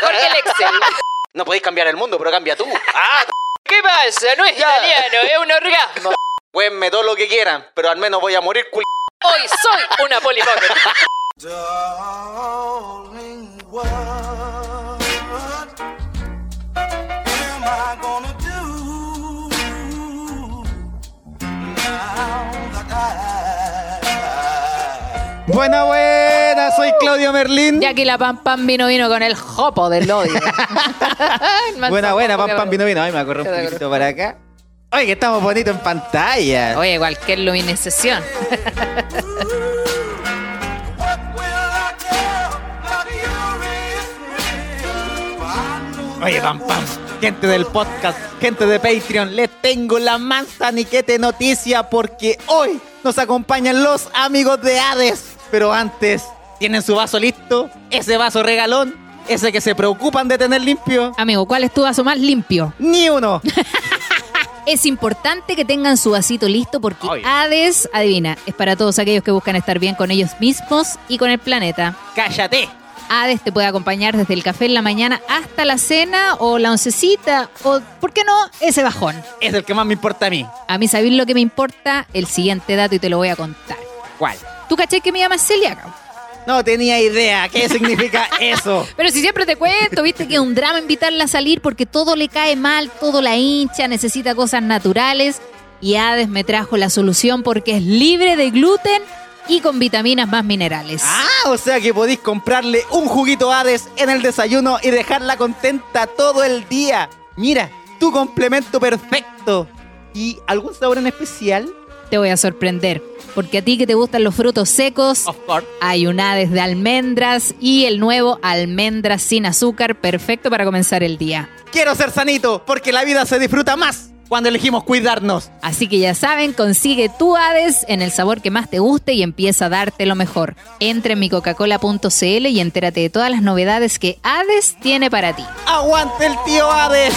Mejor que el Excel. No podéis cambiar el mundo, pero cambia tú. Ah, ¿Qué pasa? No es italiano, es un orgasmo. Cuénme todo lo que quieran, pero al menos voy a morir cul... Hoy soy una polipocket. Darling, what am I gonna do now that I Buena, buena, soy Claudio Merlín. Ya que la Pam Pam vino vino con el jopo del odio. Más Buena, buena, pam, pam, vino, vino. Ay, me acorré un poquito para acá. Oye, que estamos bonitos en pantalla. Oye, cualquier know Oye, pam, pam. Gente del podcast, gente de Patreon, les tengo la mansa niquete noticia porque hoy nos acompañan los amigos de Hades. Pero antes, ¿tienen su vaso listo? Ese vaso regalón, ese que se preocupan de tener limpio. Amigo, ¿cuál es tu vaso más limpio? Ni uno. Es importante que tengan su vasito listo porque Obvio. Hades, adivina, es para todos aquellos que buscan estar bien con ellos mismos y con el planeta. Cállate. Hades te puede acompañar desde el café en la mañana hasta la cena o la oncecita o, ¿por qué no? Ese bajón. Es el que más me importa a mí. A mí, ¿sabéis lo que me importa? El siguiente dato y te lo voy a contar. ¿Cuál? ¿Tú caché que mi llama es celíaca? No tenía idea. ¿Qué significa eso? Pero si siempre te cuento, viste que es un drama invitarla a salir porque todo le cae mal, todo la hincha, necesita cosas naturales. Y Hades me trajo la solución porque es libre de gluten y con vitaminas más minerales. Ah, o sea que podéis comprarle un juguito Hades en el desayuno y dejarla contenta todo el día. Mira, tu complemento perfecto. ¿Y algún sabor en especial? Te voy a sorprender, porque a ti que te gustan los frutos secos, hay un Hades de almendras y el nuevo almendras sin azúcar, perfecto para comenzar el día. Quiero ser sanito porque la vida se disfruta más cuando elegimos cuidarnos. Así que ya saben, consigue tu Hades en el sabor que más te guste y empieza a darte lo mejor. Entra en mi coca-cola.cl y entérate de todas las novedades que Hades tiene para ti. ¡Aguante el tío Hades!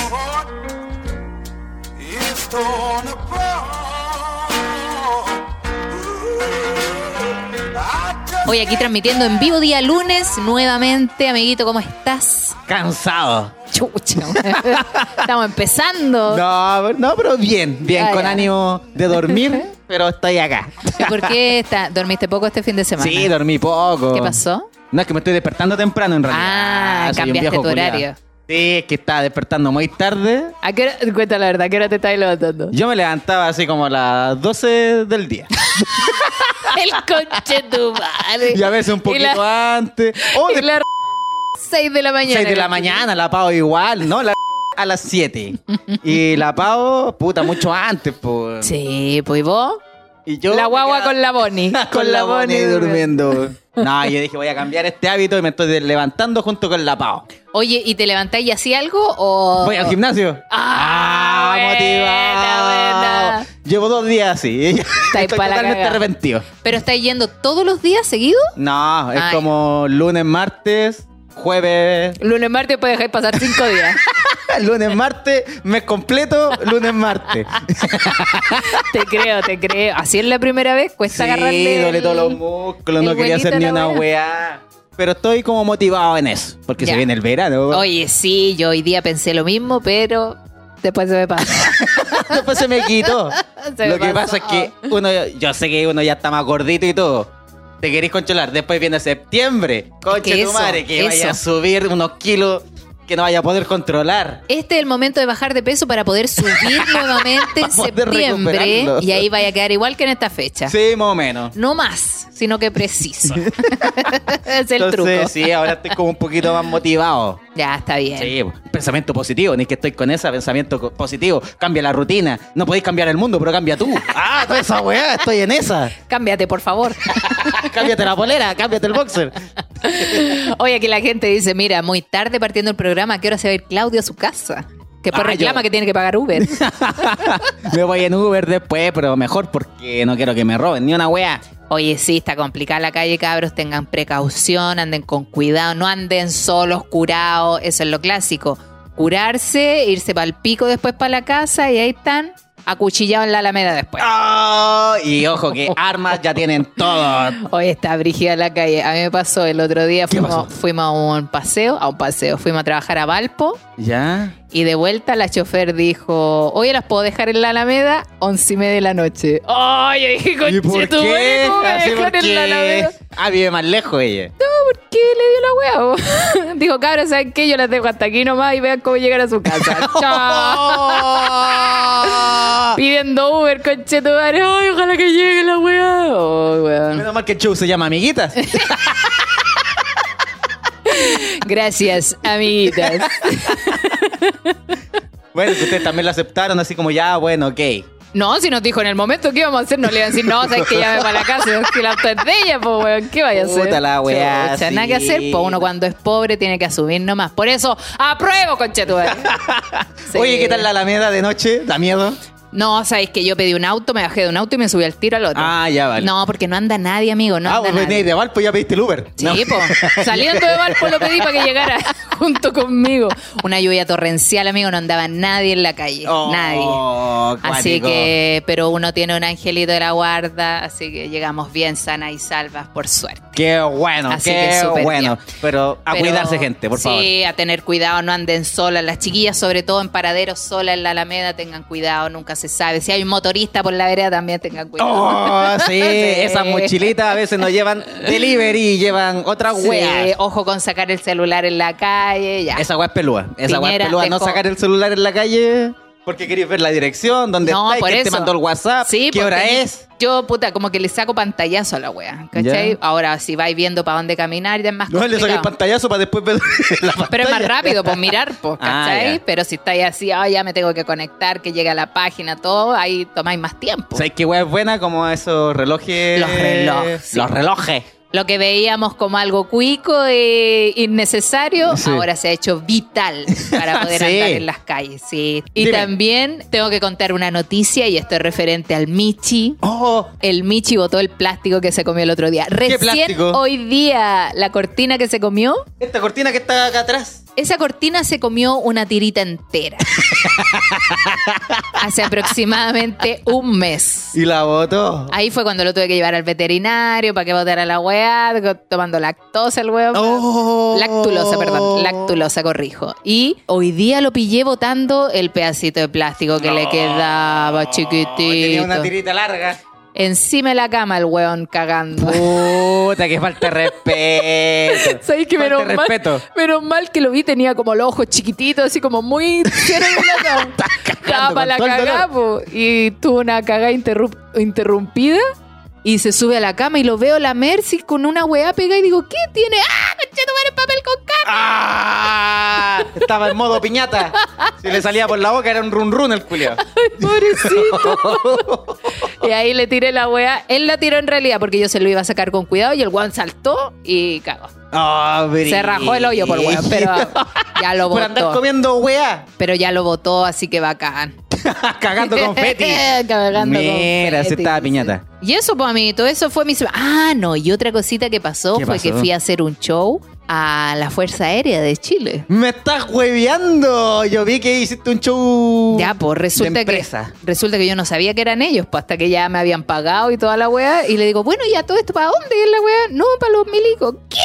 Hoy aquí transmitiendo en vivo día lunes, nuevamente, amiguito, ¿cómo estás? Cansado. Chucha. Estamos empezando. No, no, pero bien, bien, Ah, con ya. ánimo de dormir, pero estoy acá. ¿Y ¿Por qué está- dormiste poco este fin de semana? Sí, dormí poco. ¿Qué pasó? No, es que me estoy despertando temprano en realidad. Ah, soy un cambiaste viejo tu culiao. horario. Sí, es que estaba despertando muy tarde. ¿A qué hora, cuenta la verdad, ¿a qué hora te estás levantando? Yo me levantaba así como a las 12 del día. El conche tu madre. Y a veces un poquito la- antes. O y de la 6 de la mañana. 6 de la mañana, la pago igual, ¿no? La a las 7. Y la pago, puta, mucho antes, pues. Sí, pues ¿y vos. Y yo la guagua quedaba- con la Bonnie. con la Bonnie durmiendo. No, yo dije, voy a cambiar este hábito y me estoy levantando junto con la Pau. Oye, ¿y te levantáis y así algo o...? Voy al gimnasio. Ah, buena, motivado. buena. Llevo dos días así. Estoy totalmente arrepentido. ¿Pero estáis yendo todos los días seguidos? No, es Ay. como lunes, martes, jueves, Lunes, martes puedes dejar pasar cinco días. lunes, martes, mes completo, lunes, martes. te creo, te creo. Así es la primera vez, cuesta sí, agarrarle. duele el- todos los músculos, no quería hacer ni una wea. weá. Pero estoy como motivado en eso, porque Ya. se viene el verano. Oye, sí, yo hoy día pensé lo mismo, pero después se me pasa. Después se me quitó. Se Lo me que pasó. pasa es que uno, yo sé que uno ya está más gordito y todo. Te querés controlar. Después viene septiembre. Conche que tu eso, madre, que vaya a subir unos kilos que no vaya a poder controlar. Este es el momento de bajar de peso para poder subir nuevamente en septiembre y ahí vaya a quedar igual que en esta fecha. Sí, más o menos. No más, sino que preciso. es el Entonces, truco. sí, ahora estoy como un poquito más motivado. Ya, está bien. Sí, pensamiento positivo, ni que estoy con ese pensamiento positivo. Cambia la rutina. No podéis cambiar el mundo, pero cambia tú. Ah, toda esa weá, estoy en esa. Cámbiate, por favor. Cámbiate la polera, cámbiate el boxer. Oye, aquí la gente dice, mira, muy tarde partiendo el programa, ¿a qué hora se va a ir Claudio a su casa? Que después Ah, reclama yo- que tiene que pagar Uber. Me voy en Uber después, pero mejor porque no quiero que me roben ni una weá. Oye, sí, está complicada la calle, cabros. Tengan precaución, anden con cuidado, no anden solos, curados. Eso es lo clásico. Curarse, irse para el pico después para la casa y ahí están acuchillado en la Alameda después. Ah, y ojo que armas ya tienen todo. Hoy está brígida la calle. A mí me pasó el otro día, ¿Qué fuimos, fuimos a un paseo, a un paseo, fuimos a trabajar a Valpo ¿Ya? Y de vuelta la chofer dijo, oye, ¿las puedo dejar en la Alameda? Once y media de la noche. ¡Ay! yo dije, ¿Y por conchetumare, qué? ¿cómo me Así en la porque... Alameda? Ah, vive más lejos ella. No, ¿por qué le dio la bo? Dijo, cabros, ¿saben qué? Yo las dejo hasta aquí nomás y vean cómo llegar a su casa. Chao. Pidiendo Uber, conchetumare. Ay, ojalá que llegue la. Ay, weón. Menos mal que el show se llama Amiguitas. Gracias, amiguitas. bueno, que ustedes también lo aceptaron así como ya, bueno, ok. No, si nos dijo en el momento que íbamos a hacer, no le iban a decir, no, sabes que llame para la casa, que la auto es de ella, pues, weón, ¿qué vaya a hacer? Puta la weá, Chucha, Nada que sí. hacer, pues uno cuando es pobre tiene que asumir nomás. Por eso, apruebo, conchetumare. Sí. Oye, ¿qué tal la Alameda de noche? ¿Da miedo? No, sabéis que yo pedí un auto, me bajé de un auto y me subí al tiro al otro. Ah, ya vale. No, porque no anda nadie, amigo, no ah, anda vos venís nadie. de Valpo ya pediste el Uber. Sí, No. po. Saliendo de Valpo lo pedí para que llegara junto conmigo. Una lluvia torrencial, amigo, no andaba nadie en la calle. Oh, nadie. Así cuático. que, pero uno tiene un angelito de la guarda, así que llegamos bien sanas y salvas, por suerte. Qué bueno, Así qué súper bueno. bien. Pero a Pero- cuidarse, gente, por favor. Sí, a tener cuidado, no anden solas. Las chiquillas, sobre todo en paraderos solas en la Alameda, tengan cuidado, nunca se sabe. Si hay un motorista por la vereda, también tengan cuidado. Oh, sí, esas mochilitas a veces nos llevan delivery, llevan Sí, weas. ojo con sacar el celular en la calle, ya. Esa wea es pelúa. Esa wea es pelúa. No sacar el celular en la calle porque queréis ver la dirección, dónde No, está, por quién te mandó el WhatsApp, Sí, qué hora es. Yo, puta, como que le saco pantallazo a la wea, ¿cachai? Ya. Ahora, si vais viendo para dónde caminar, ya es más No, le saqué el complicado. pantallazo para después ver la pantalla. Pero es más rápido, pues mirar, pues, Ah, ¿cachai? Pero si estáis así, ah, ya me tengo que conectar, que llegue a la página, todo, ahí tomáis más tiempo. ¿Sabes qué wea es buena? Como esos relojes. Los relojes, sí. Los relojes. Lo que veíamos como algo cuico e innecesario, Sí. ahora se ha hecho vital para poder Sí. andar en las calles. Sí. Y Dime. también tengo que contar una noticia, y esto es referente al Michi. Oh, El Michi botó el plástico que se comió el otro día. Recién plástico? hoy día la cortina que se comió, esta cortina que está acá atrás. Esa cortina se comió una tirita entera. Hace aproximadamente un mes. Y la botó. Ahí fue cuando lo tuve que llevar al veterinario para que botara la weá, tomando lactosa el weón. Oh. Lactulosa, perdón, lactulosa, corrijo. Y hoy día lo pillé botando el pedacito de plástico que le quedaba chiquitito. Tenía una tirita larga. Encima de la cama el weón cagando. Puta, que falta respeto. ¿Sabes que Falta menos mal, respeto. menos mal que lo vi, tenía como los ojos chiquititos, así como muy cero de la para la cagada, y tuvo una cagada interrumpida. Y se sube a la cama y lo veo la Mercy con una weá pegada y digo, ¿qué tiene? ¡Ah, conchetumare, papel con caca! ¡Ah! Estaba en modo piñata. Si le salía por la boca era un run run el culio. Pobrecito. y ahí le tiré la weá. Él la tiró en realidad porque yo se lo iba a sacar con cuidado y el weón saltó y cagó. Oh, Se rajó el hoyo por weón, pero ya lo Por andar botó. comiendo weá. Pero ya lo botó, así que bacán. Cagando confeti. Cagando Mira, se estaba piñata. Y eso, pues, amiguito, eso fue mi... Ah, no, y otra cosita que pasó ¿Qué fue pasó? que fui a hacer un show a la Fuerza Aérea de Chile. Me estás hueveando. Yo vi que hiciste un show. Ya, pues resulta de que resulta que yo no sabía que eran ellos, pues hasta que ya me habían pagado y toda la weá. Y le digo, bueno, ya todo esto, ¿para dónde es la weá? No, para los milicos. ¿Qué?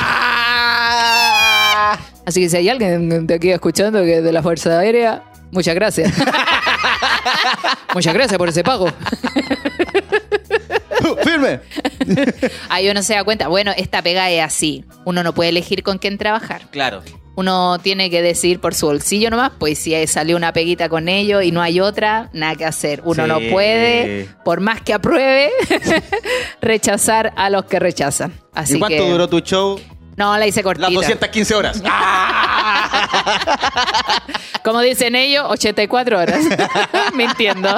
Ah. Así que si hay alguien de aquí escuchando que es de la Fuerza Aérea, muchas gracias. muchas gracias por ese pago. Firme. Ahí uno se da cuenta, bueno, esta pega es así. Uno no puede elegir con quién trabajar. Claro. Uno tiene que decidir por su bolsillo nomás, pues si salió una peguita con ellos y no hay otra, nada que hacer. Uno Sí. no puede, por más que apruebe, rechazar a los que rechazan. Así ¿Y cuánto que, duró tu show? No, la hice cortita. Las 215 horas. Como dicen ellos, 84 horas. Mintiendo.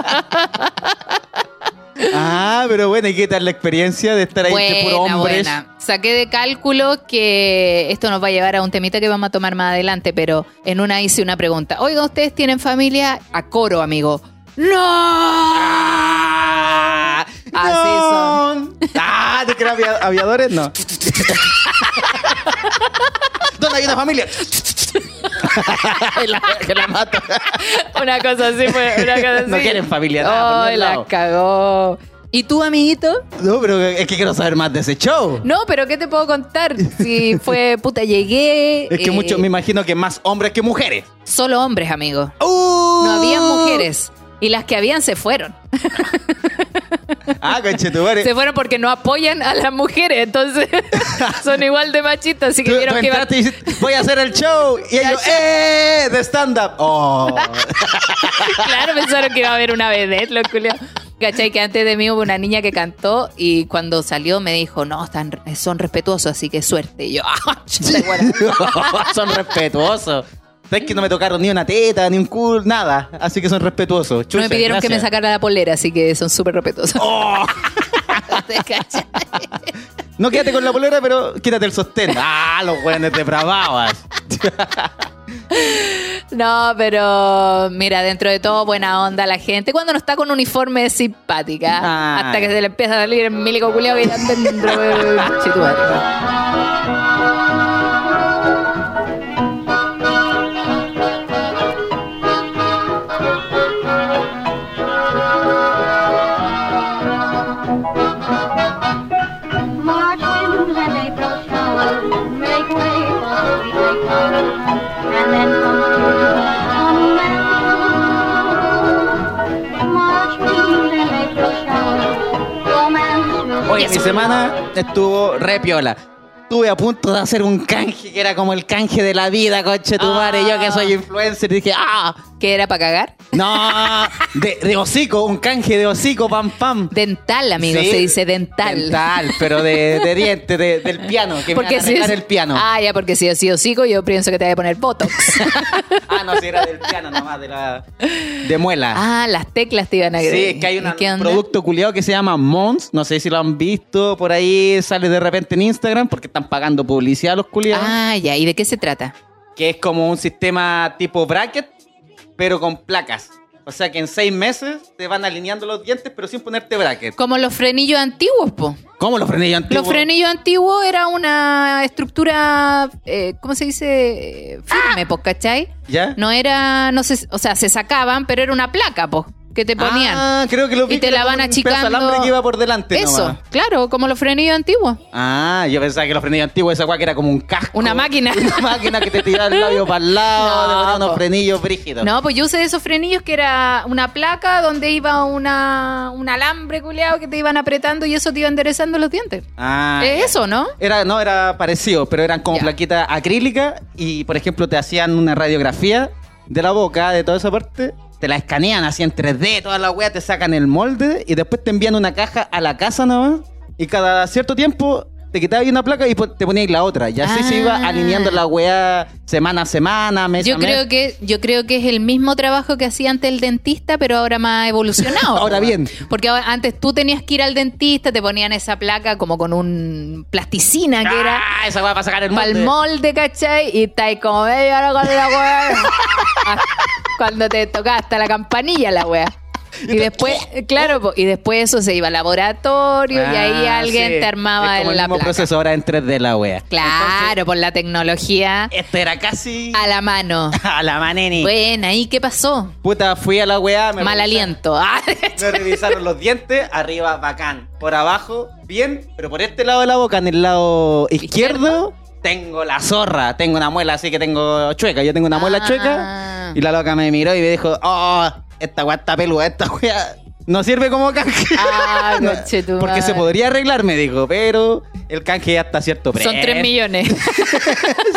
ah, pero bueno, ¿y qué tal la experiencia de estar ahí entre puro Buena, hombres? buena. Saqué de cálculo que esto nos va a llevar a un temita que vamos a tomar más adelante, pero en una hice una pregunta. Oiga, ¿ustedes tienen familia? A coro, amigo. ¡No! Así son. Ah, ¿te crees avia- aviadores? No. ¿Dónde hay una familia? La- que la mato. Una cosa así fue. Una cosa así. No quieren familia, nada, ningún la lado. cagó. ¿Y tú, amiguito? No, pero es que quiero saber más de ese show. No, pero ¿qué te puedo contar? Si fue puta, llegué. Es que eh, mucho, me imagino que más hombres que mujeres. Solo hombres, amigo. Uh. No había mujeres. Y las que habían se fueron. Ah, conchetumare. Se fueron porque no apoyan a las mujeres. Entonces son igual de machistas. Así que vieron que iba- entraste y dijiste, voy a hacer el show. Y ellos, ¡eh! De stand-up. Oh. Claro, pensaron que iba a haber una vedette, los culiados. ¿Cachai? Que antes de mí hubo una niña que cantó y cuando salió me dijo, no, están, son respetuosos, así que suerte. Y yo, ah, son respetuosos. ¿Sabes que no me tocaron ni una teta, ni un culo, nada? Así que son respetuosos. No me pidieron que me sacara la polera, así que son súper respetuosos. Oh. No quédate con la polera, pero quítate el sostén. Ah, los buenos depravados. No, pero mira, dentro de todo, buena onda la gente. Cuando no está con uniforme es simpática. Ah. Hasta que se le empieza a salir el milico culiao que dentro mi semana estuvo re piola. Estuve a punto de hacer un canje que era como el canje de la vida, coche tu madre. Yo que soy influencer dije, ¡ah! ¿Qué era para cagar? No, de, de hocico, un canje de hocico, pam, pam. Dental, amigo, Sí, se dice dental. Dental, pero de, de diente, de- del piano, que me van a si es- el piano. Ah, ya, porque si sí hocico, yo pienso que te voy a poner botox. Ah, no, si era del piano nomás, de la. de muela. ah, las teclas te iban a Sí, es que hay ¿Y una- qué un producto culiado que se llama Mons. No sé si lo han visto por ahí, sale de repente en Instagram porque están pagando publicidad los culiados. Ah, ya, ¿y de qué se trata? Que es como un sistema tipo bracket, pero con placas. O sea que en seis meses te van alineando los dientes, pero sin ponerte bracket. Como los frenillos antiguos, po. ¿Cómo los frenillos antiguos? Los frenillos antiguos era una estructura, eh, ¿cómo se dice? Firme, pues, ¿cachai? ¿Ya? No era, no sé, o sea, se sacaban, pero era una placa, pues, que te ponían. Ah, creo que lo vi. Y te que era la van un pedazo de achicando. alambre que iba por delante Eso, nomás. claro, como los frenillos antiguos. Ah, yo pensaba que los frenillos antiguos, esa guay que era como un casco. Una máquina. Una máquina que te tiraba el labio para el lado, No, te ponía unos po. frenillos brígidos. No, pues yo usé esos frenillos que era una placa donde iba una, un alambre culeado que te iban apretando y eso te iba enderezando los dientes. Ah, es eso, ¿no? Era, no, era parecido, pero eran como Ya. plaquitas acrílicas y, por ejemplo, te hacían una radiografía de la boca, de toda esa parte, te la escanean así en 3D, toda la wea, te sacan el molde y después te envían una caja a la casa nomás y cada cierto tiempo te quitabas una placa y te ponías la otra. Y así se iba Ah. alineando la wea semana a semana, mes Yo a mes. creo que yo creo que es el mismo trabajo que hacía antes el dentista, pero ahora más evolucionado. Ahora bien. Porque antes tú tenías que ir al dentista, te ponían esa placa como con un plasticina que era Ah, esa wea para sacar el para molde. el molde, ¿cachai? Y está ahí como medio ahora con la weá. Cuando te tocaba hasta la campanilla la weá. Y después, claro, po, y después eso se iba al laboratorio y ahí Ah, alguien sí. te armaba es como el la mismo placa. proceso ahora en 3D la wea. Claro, por la tecnología Este era casi a la mano. a la maneni. Bueno, ¿y qué pasó? Puta, fui a la me Mal aliento. Ah, Me revisaron los dientes, arriba bacán. Por abajo, bien, pero por este lado de la boca, en el lado izquierdo, tengo la zorra. Tengo una muela así que tengo chueca. Yo tengo una muela Ah. chueca. Y la loca me miró y me dijo, oh, esta weá está peluda, esta weá no sirve como canje. Ah, No. Porque se podría arreglar, me dijo, pero el canje ya está a cierto precio. Son 3 millones.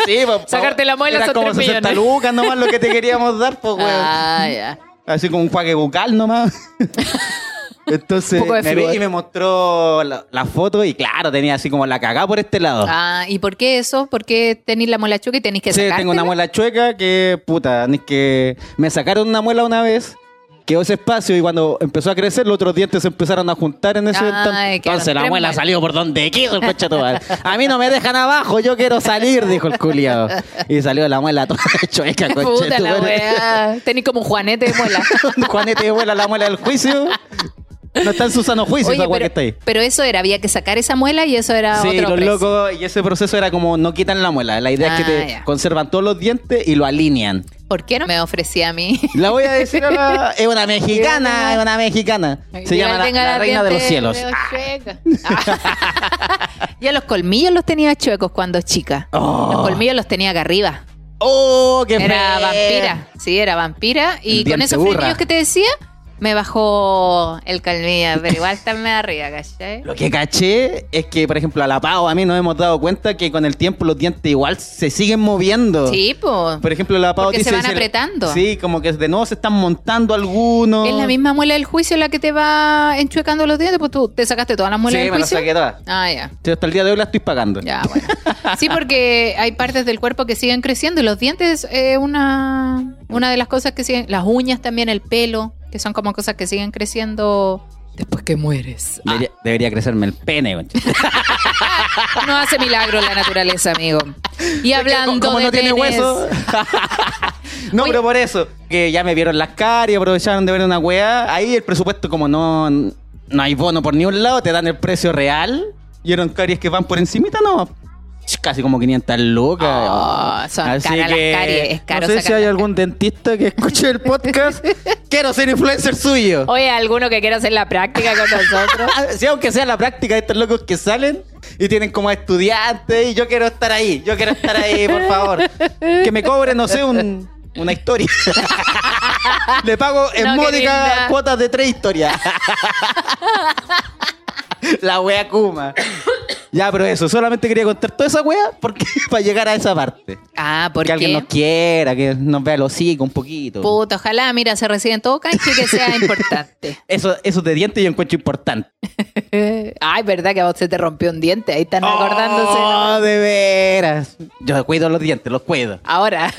Sí, pues, Sacarte la muela era son como 3 60 millones. lucas nomás lo que te queríamos dar, pues, weón. Ah, ya. Así como un juague bucal nomás. Entonces me vi y me mostró la, la foto y claro, tenía así como la cagada por este lado. Ah, ¿y por qué eso? ¿Por qué tenéis la muela chueca y tenéis que sí, sacártela? tengo una muela chueca que, puta, ni que me sacaron una muela una vez, quedó ese espacio y cuando empezó a crecer, los otros dientes se empezaron a juntar en ese Ay, entonces. la muela muelas. salió por donde quiso el coche. A mí no me dejan abajo, yo quiero salir, dijo el culiado. Y salió la muela toda chueca, coche Puta la weá. Tenéis como un juanete de muela. Juanete de vuela la muela del juicio. No está en su sano juicio Oye, esa weá que pero, está ahí. pero eso era, había que sacar esa muela y eso era Sí, otro los precio. locos, y ese proceso era como no quitan la muela. La idea es que Ah, te ya. conservan todos los dientes y lo alinean. ¿Por qué no me ofrecía a mí? La voy a decir a la... Es una mexicana, es una mexicana. Se llama la, reina de los cielos. chuecas. Ah. ya los colmillos los tenía chuecos cuando chica. Oh. Los colmillos los tenía acá arriba. ¡Oh, qué Era vampira. Sí, era vampira. Y El con esos frenillos que te decía, me bajó el colmillo. Pero igual está medio arriba, ¿cachai? Lo que caché es que, por ejemplo, a la Pau a mí nos hemos dado cuenta que con el tiempo los dientes igual se siguen moviendo. Sí, pues. Por ejemplo, la Pau Porque dice... se van apretando. Sí, como que de nuevo se están montando algunos. Es la misma muela del juicio la que te va enchuecando los dientes, pues tú te sacaste todas las muelas Sí, del me las juicio. saqué todas. Ah, ya. Sí, hasta el día de hoy la estoy pagando. Ya, bueno. Sí, porque hay partes del cuerpo que siguen creciendo y los dientes es una, una de las cosas que siguen. Las uñas también, el pelo, que son como cosas que siguen creciendo después que mueres. Debería, debería crecerme el pene. No hace milagro la naturaleza, amigo. Y hablando como de no tiene hueso. no, Oye. pero por eso, que ya me vieron las caras y aprovecharon de ver una weá. Ahí el presupuesto, como no, no hay bono por ni un lado, te dan el precio real. Y eran caries que van por encimita, no. Casi como 500 lucas. Oh, son caras las caries, es caro No sé si hay algún dentista que escuche el podcast. Quiero ser influencer suyo. Oye, alguno que quiera hacer la práctica con nosotros. Ah, Sí, aunque sea la práctica estos locos que salen y tienen como estudiantes y yo quiero estar ahí, yo quiero estar ahí, por favor. Que me cobren, no sé, un- una historia. Le pago en No, módica cuotas de tres historias. la wea Kuma. Ya, pero eso, solamente quería contar toda esa wea porque para llegar a esa parte. Ah, Que porque alguien nos quiera, que nos vea el hocico un poquito. Puta, ojalá, mira, se reciben todo canje que sea importante. Eso, eso de dientes yo encuentro importante. Ay, verdad que a vos se te rompió un diente, ahí están acordándose. Oh, de veras. Yo cuido los dientes, los cuido. Ahora,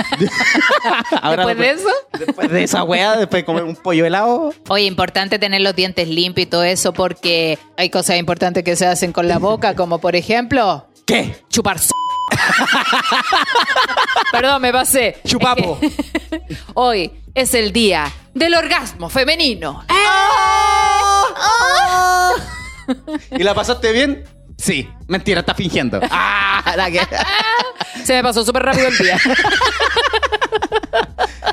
Ahora, después de eso. Después de esa weá, después de comer un pollo helado. Oye, importante tener los dientes limpios y todo eso porque hay cosas importantes que se hacen con la boca, como por ejemplo, ¿Qué? chupar s- Perdón, me pasé. Chupapo. Es que Hoy es el día del orgasmo femenino. ¿Y la pasaste bien? Sí. Mentira, estás fingiendo. Ah, la que- Se me pasó súper rápido el día.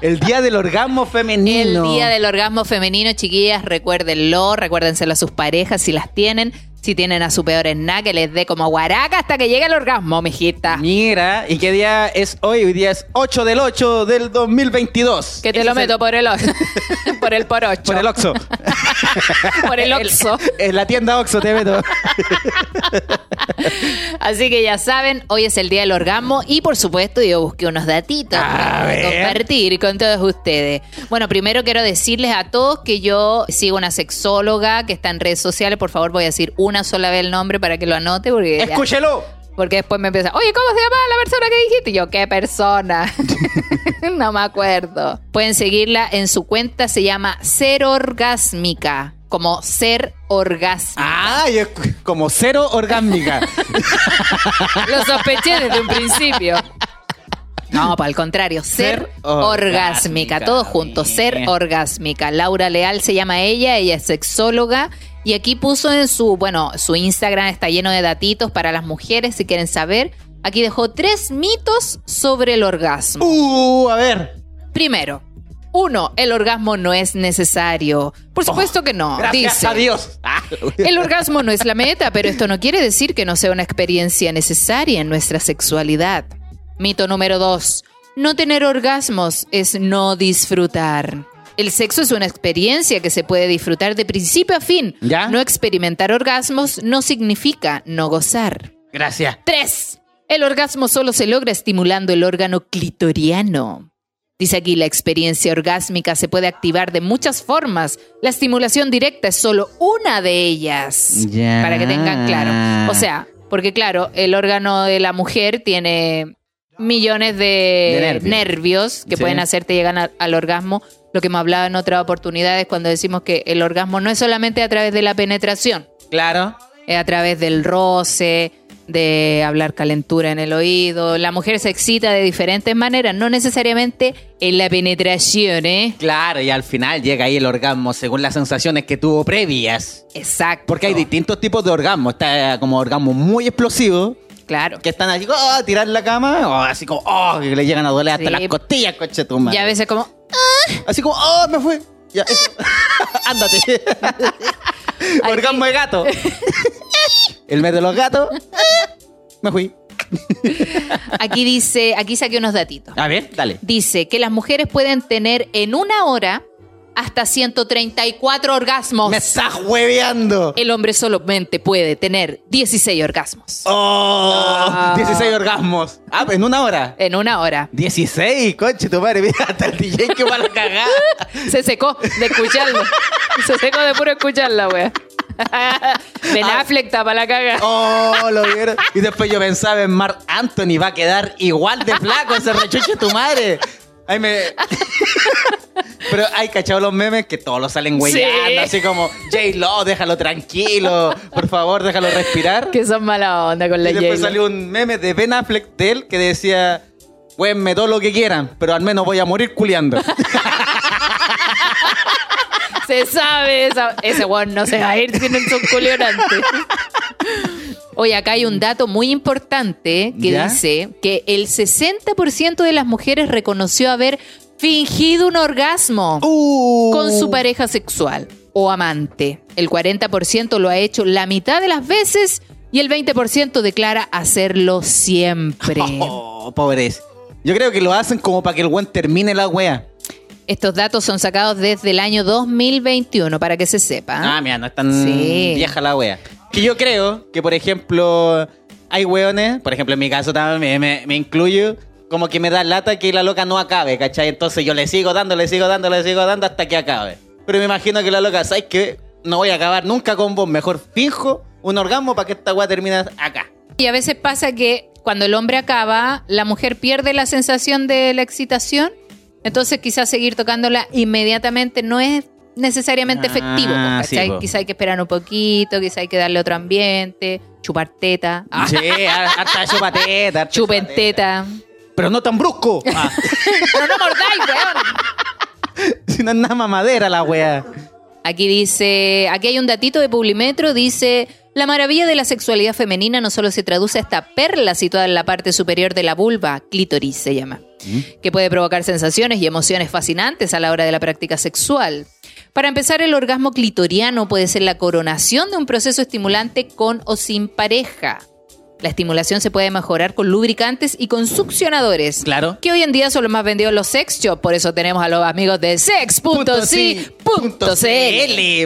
El día del orgasmo El femenino. día del orgasmo femenino, chiquillas, recuérdenlo, recuérdenselo a sus parejas si las tienen. Si tienen a su peor en nada, que les dé como guaraca hasta que llegue el orgasmo, mijita. Mira, ¿y qué día es hoy? Hoy día es 8 del 8 del 2022. Que te Ese lo es el- meto por el o- por el por ocho. Por el Oxxo. Por el Oxxo. En la tienda Oxxo te meto. Así que ya saben, hoy es el día del orgasmo y por supuesto yo busqué unos datitos A para ver. compartir con todos ustedes. Bueno, primero quiero decirles a todos que yo sigo una sexóloga que está en redes sociales. Por favor, voy a decir una sola vez el nombre para que lo anote porque, ya- Escúchelo. porque después me empieza, oye, ¿cómo se llama la persona que dijiste? Y yo, ¿qué persona? no me acuerdo. Pueden seguirla en su cuenta, se llama Ser Orgásmica, como ser orgásmica. Ah, y es como cero orgásmica. Lo sospeché desde un principio. No, para el contrario, ser, Ser orgásmica, orgásmica, todos juntos, ser bien. orgásmica. Laura Leal se llama ella, ella es sexóloga y aquí puso en su, bueno, su Instagram está lleno de datitos para las mujeres si quieren saber. Aquí dejó tres mitos sobre el orgasmo. Uh, a ver. Primero, uno, el orgasmo no es necesario. Por supuesto que no. Oh, Gracias dice. a Dios. El orgasmo no es la meta, pero esto no quiere decir que no sea una experiencia necesaria en nuestra sexualidad. Mito número dos. No tener orgasmos es no disfrutar. El sexo es una experiencia que se puede disfrutar de principio a fin. ¿Ya? No experimentar orgasmos no significa no gozar. Gracias. 3. El orgasmo solo se logra estimulando el órgano clitoriano. Dice aquí, la experiencia orgásmica se puede activar de muchas formas. La estimulación directa es solo una de ellas. Para que tengan claro. O sea, porque claro, el órgano de la mujer tiene millones de, De nervios. nervios. que Sí. pueden hacerte llegar al orgasmo. Lo que hemos hablado en otras oportunidades cuando decimos que el orgasmo no es solamente a través de la penetración Claro. es a través del roce, de hablar calentura en el oído. La mujer se excita de diferentes maneras, no necesariamente en la penetración, ¿eh? Claro, y al final llega ahí el orgasmo según las sensaciones que tuvo previas. Exacto. Porque hay distintos tipos de orgasmo. Está como orgasmo muy explosivo, Claro. que están así, oh, a tirar la cama, o así como, oh, que le llegan a doler hasta Sí. las costillas, coche tu madre. Y a veces como, Así como, oh, me fue. Ya, eso. Ándate. Orgasmo de gato. El mes de los gatos. Me fui. aquí dice, aquí saqué unos datitos. A ver, dale. Dice que las mujeres pueden tener en una hora hasta 134 orgasmos. Me estás hueveando. El hombre solamente puede tener 16 orgasmos Oh, Ah. 16 orgasmos. Ah, en una hora. en una hora. 16, coche, tu madre. Mira, hasta el DJ que va a la cagada. Se secó de escucharlo. Se secó de puro escucharla, wea. Ben Affleck tapa la caga. Oh, lo vieron. Y después yo pensaba en Mark Anthony, va a quedar igual de flaco ese rechuche tu madre. Ay, me. Pero hay cachado los memes que todos lo salen huellando, Sí. así como J-Lo, déjalo tranquilo, por favor, déjalo respirar. Que son mala onda con la y después salió un meme de Ben Affleck de él que decía, Huenme todo lo que quieran, pero al menos voy a morir culiando. Se sabe, esa- ese weón no se va a ir sin un culionante. Oye, acá hay un dato muy importante que ¿Ya? dice que el 60% de las mujeres reconoció haber fingido un orgasmo Uh. con su pareja sexual o amante. El 40% lo ha hecho la mitad de las veces y el 20% declara hacerlo siempre. Oh, pobres. Yo creo que lo hacen como para que el buen termine la wea. Estos datos son sacados desde el año 2021, para que se sepa. Ah, mira, no es tan Sí. vieja la wea. Que yo creo que, por ejemplo, hay weones, por ejemplo, en mi caso también me, me, incluyo, como que me da lata que la loca no acabe, ¿cachai? Entonces yo le sigo dando, le sigo dando, le sigo dando hasta que acabe. Pero me imagino que la loca, ¿sabes qué? No voy a acabar nunca con vos, mejor finjo un orgasmo para que esta wea termine acá. Y a veces pasa que cuando el hombre acaba, la mujer pierde la sensación de la excitación. Entonces quizás seguir tocándola inmediatamente no es necesariamente Ah, efectivo. po. quizá hay que esperar un poquito, quizá hay que darle otro ambiente, chupar teta, ah, Sí, hasta chupateta. chupen teta. Pero no tan brusco. Ah, Pero no mordáis, weón. si no es nada mamadera la wea. Aquí dice, aquí hay un datito de Publimetro, dice, la maravilla de la sexualidad femenina no solo se traduce a esta perla situada en la parte superior de la vulva, clítoris se llama, que puede provocar sensaciones y emociones fascinantes a la hora de la práctica sexual. Para empezar, el orgasmo clitoriano puede ser la coronación de un proceso estimulante con o sin pareja. La estimulación se puede mejorar con lubricantes y con succionadores. Claro. Que hoy en día son los más vendidos en los sex shops. Por eso tenemos a los amigos de sex.si.cl.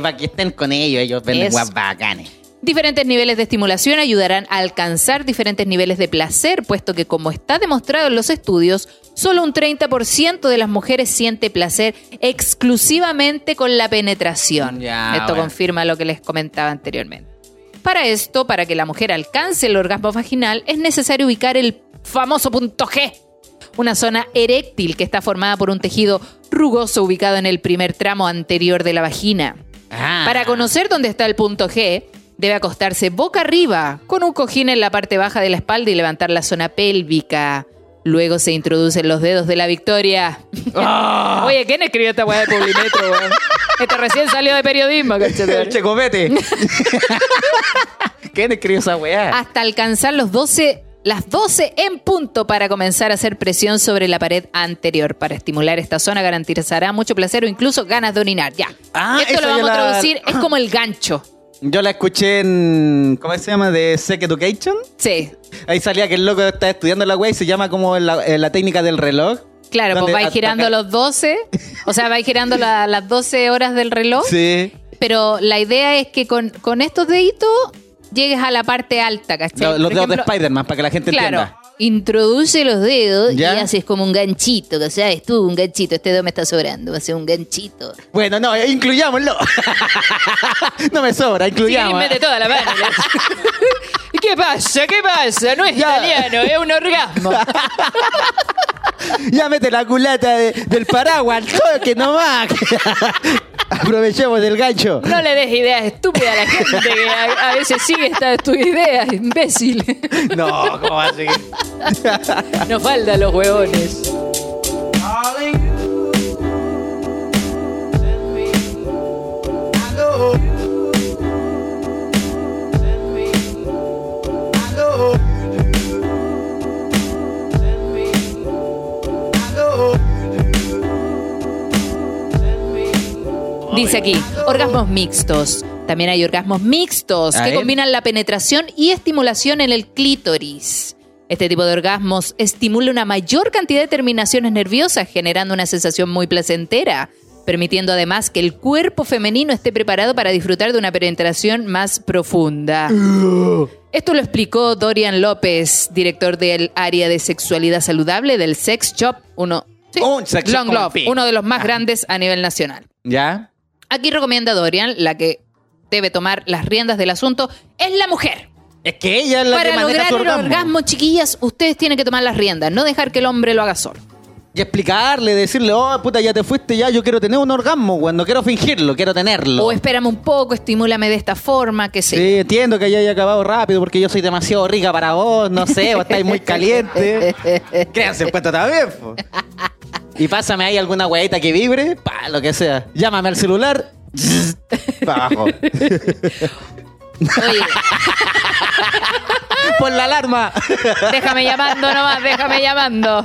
Para que estén con ellos, ellos venden guas bacanes. Diferentes niveles de estimulación ayudarán a alcanzar diferentes niveles de placer, puesto que como está demostrado en los estudios, solo un 30% de las mujeres siente placer exclusivamente con la penetración. Ya, Esto bueno. confirma lo que les comentaba anteriormente. Para esto, para que la mujer alcance el orgasmo vaginal, es necesario ubicar el famoso punto G, una zona eréctil que está formada por un tejido rugoso ubicado en el primer tramo anterior de la vagina. Ah. Para conocer dónde está el punto G, debe acostarse boca arriba, con un cojín en la parte baja de la espalda y levantar la zona pélvica. Luego se introducen los dedos de la victoria. Ah. Oye, ¿quién escribió esta weá de Publimetro, weón? Este recién salió de periodismo, El cachetón. checopete. ¿Quién escribió esa weá? Hasta alcanzar los 12, las 12 en punto para comenzar a hacer presión sobre la pared anterior. Para estimular esta zona garantizará mucho placer o incluso ganas de orinar. Ya. Ah, Esto lo vamos a traducir, es como el gancho. Yo la escuché en. ¿Cómo se llama? De Sex Education. Sí. Ahí salía que el loco está estudiando la weá y se llama como la, eh, la técnica del reloj. Claro, pues vais girando acá- los 12, o sea, vais girando la- las 12 horas del reloj, Sí. pero la idea es que con, con estos deditos llegues a la parte alta, ¿cachai? Lo- los Por dedos de Spider-Man, para que la gente Claro, entienda. Introduce los dedos ¿Ya? y haces como un ganchito, o sea, es tú un ganchito, este dedo me está sobrando, va a ser un ganchito. Bueno, no, eh, incluyámoslo. no me sobra, Sí, incluyamos. mete toda la mano. ¿Y qué pasa? ¿Qué pasa? No es Ya. italiano, es un orgasmo. ya mete la culata de- del paraguas, toque nomás. Aprovechemos del gancho. No le des ideas estúpidas a la gente que a, a veces sigue estas tus ideas, imbécil. No, ¿cómo va a seguir? Nos faltan los huevones. Darling, Dice aquí, orgasmos mixtos. También hay orgasmos mixtos que ver. combinan la penetración y estimulación en el clítoris. Este tipo de orgasmos estimula una mayor cantidad de terminaciones nerviosas, generando una sensación muy placentera, permitiendo además que el cuerpo femenino esté preparado para disfrutar de una penetración más profunda. Esto lo explicó Dorian López, director del área de sexualidad saludable del Sex Shop, uno, sí, Un sex shop Long Love, uno de los más grandes a nivel nacional. ¿Ya? Aquí recomienda Dorian, la que debe tomar las riendas del asunto, es la mujer. Es que ella es la que Para maneja lograr su el orgasmo. orgasmo, chiquillas, ustedes tienen que tomar las riendas, no dejar que el hombre lo haga solo. Y explicarle, decirle, oh, puta, ya te fuiste, ya, yo quiero tener un orgasmo, weón. No quiero fingirlo, quiero tenerlo. O espérame un poco, estimúlame de esta forma, que sé. Sí, entiendo que ya haya acabado rápido porque yo soy demasiado rica para vos, no sé, o estáis muy caliente. Créanse en cuenta también, po. Y pásame ahí alguna huevita que vibre, pa, lo que sea. Llámame al celular, pa' abajo. Oye, Pon la alarma. déjame llamando nomás, déjame llamando.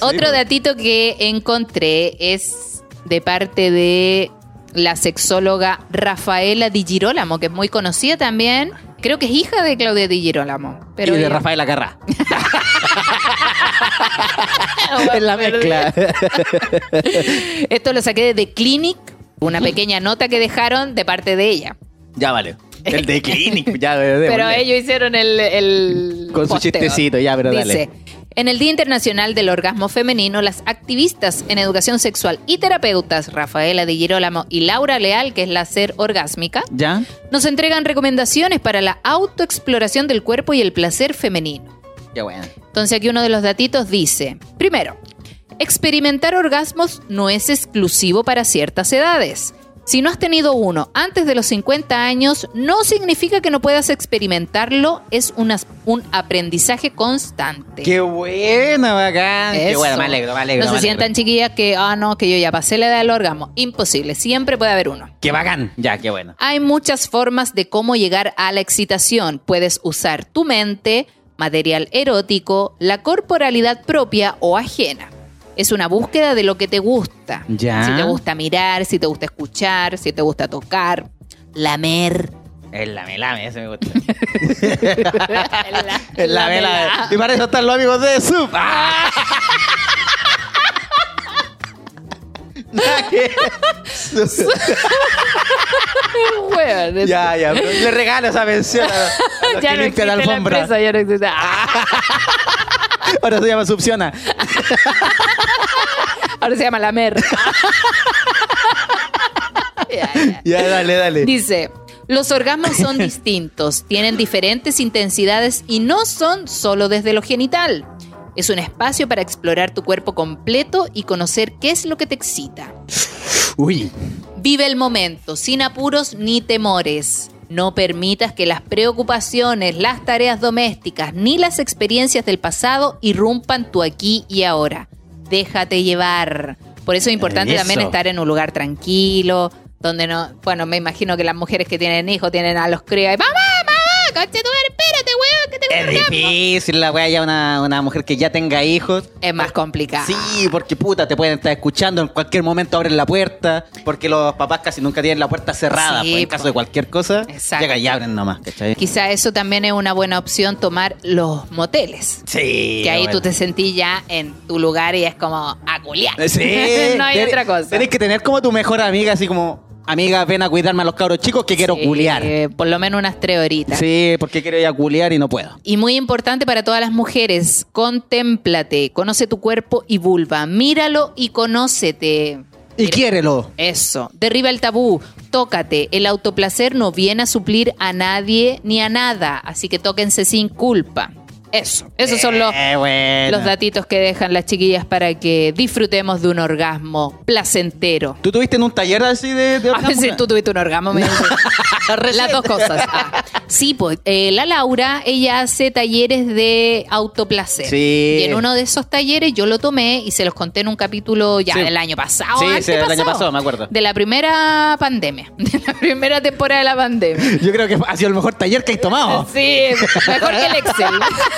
Otro datito que encontré es de parte de la sexóloga Rafaela Di Girolamo, que es muy conocida también. Creo que es hija de Claudia Di Girolamo. Pero y de ella- Rafael Es la mezcla. Esto lo saqué de The Clinic, una pequeña nota que dejaron de parte de ella. ya vale. El de Clinic, ya démosle. Pero ellos hicieron el, el Con su chistecito, ya, pero Dice, dale. en el Día Internacional del Orgasmo Femenino, las activistas en educación sexual y terapeutas Rafaela Di Girolamo y Laura Leal, que es la ser orgásmica, ¿Ya? nos entregan recomendaciones para la autoexploración del cuerpo y el placer femenino. Bueno. Entonces aquí uno de los datitos dice, primero, experimentar orgasmos no es exclusivo para ciertas edades. Si no has tenido uno antes de los 50 años, no significa que no puedas experimentarlo, es una- un aprendizaje constante. Qué buena, bacán. Qué Eso. bueno, me alegro, me alegro. No me se sientan chiquillas que, ah, no, que yo ya pasé la edad del orgasmo. Imposible, siempre puede haber uno. Qué bacán. Ya, qué bueno. Hay muchas formas de cómo llegar a la excitación. Puedes usar tu mente, material erótico, la corporalidad propia o ajena. Es una búsqueda de lo que te gusta. Ya. Si te gusta mirar, si te gusta escuchar, si te gusta tocar, lamer. El lame, lame, ese me gusta. La- El lame, la- lame. Y para eso están los amigos de Sub. ¡Ah! Weón, es- ya, ya. Le regalo esa mención a, a los ya que no limpian existe la la alfombra. empresa, ya no existe. Ah, Ahora se llama Subciona. ahora se llama lamer. Ya, ya. Ya, dale, dale. Dice, los orgasmos son distintos, tienen diferentes intensidades y no son solo desde lo genital. Es un espacio para explorar tu cuerpo completo y conocer qué es lo que te excita. Uy. Vive el momento, sin apuros ni temores. No permitas que las preocupaciones, las tareas domésticas ni las experiencias del pasado irrumpan tu aquí y ahora. Déjate llevar. Por eso es importante Eso. también estar en un lugar tranquilo, donde no, bueno, me imagino que las mujeres que tienen hijos tienen a los críos y mamá, mamá, conche tu espérate, weón, que Es un orgasmo". difícil la wea ya una, una mujer que ya tenga hijos. Es más complicado. Sí, porque puta, te pueden estar escuchando, en cualquier momento abren la puerta, porque los papás casi nunca tienen la puerta cerrada, Sí, pues, en po. caso de cualquier cosa, Exacto. llega y abren nomás, ¿cachai? Quizá eso también es una buena opción tomar los moteles. Sí. Que ahí bueno. tú te sentís ya en tu lugar y es como a culiar. Sí. no hay otra cosa. Tenés que tener como tu mejor amiga, así como, amiga, ven a cuidarme a los cabros chicos que quiero Sí, culiar. Por lo menos unas tres horitas. Sí, porque quiero ir a culiar y no puedo. Y muy importante para todas las mujeres, contémplate, conoce tu cuerpo y vulva, míralo y conócete. Y Mira- quiérelo. Eso, derriba el tabú, tócate. El autoplacer no viene a suplir a nadie ni a nada, así que tóquense sin culpa. Eso, esos son los, Eh, bueno. los datitos que dejan las chiquillas para que disfrutemos de un orgasmo placentero. ¿Tú tuviste en un taller así de, de A orgasmo? ver si tú tuviste un orgasmo. me dice. Las dos cosas. Ah. Sí, pues eh, la Laura, ella hace talleres de autoplacer. Sí. Y en uno de esos talleres yo lo tomé y se los conté en un capítulo ya Sí. el año pasado. Sí, sí, el año pasado, me acuerdo. De la primera pandemia. De la primera temporada de la pandemia. Yo creo que ha sido el mejor taller que he tomado. Sí, mejor que el Excel.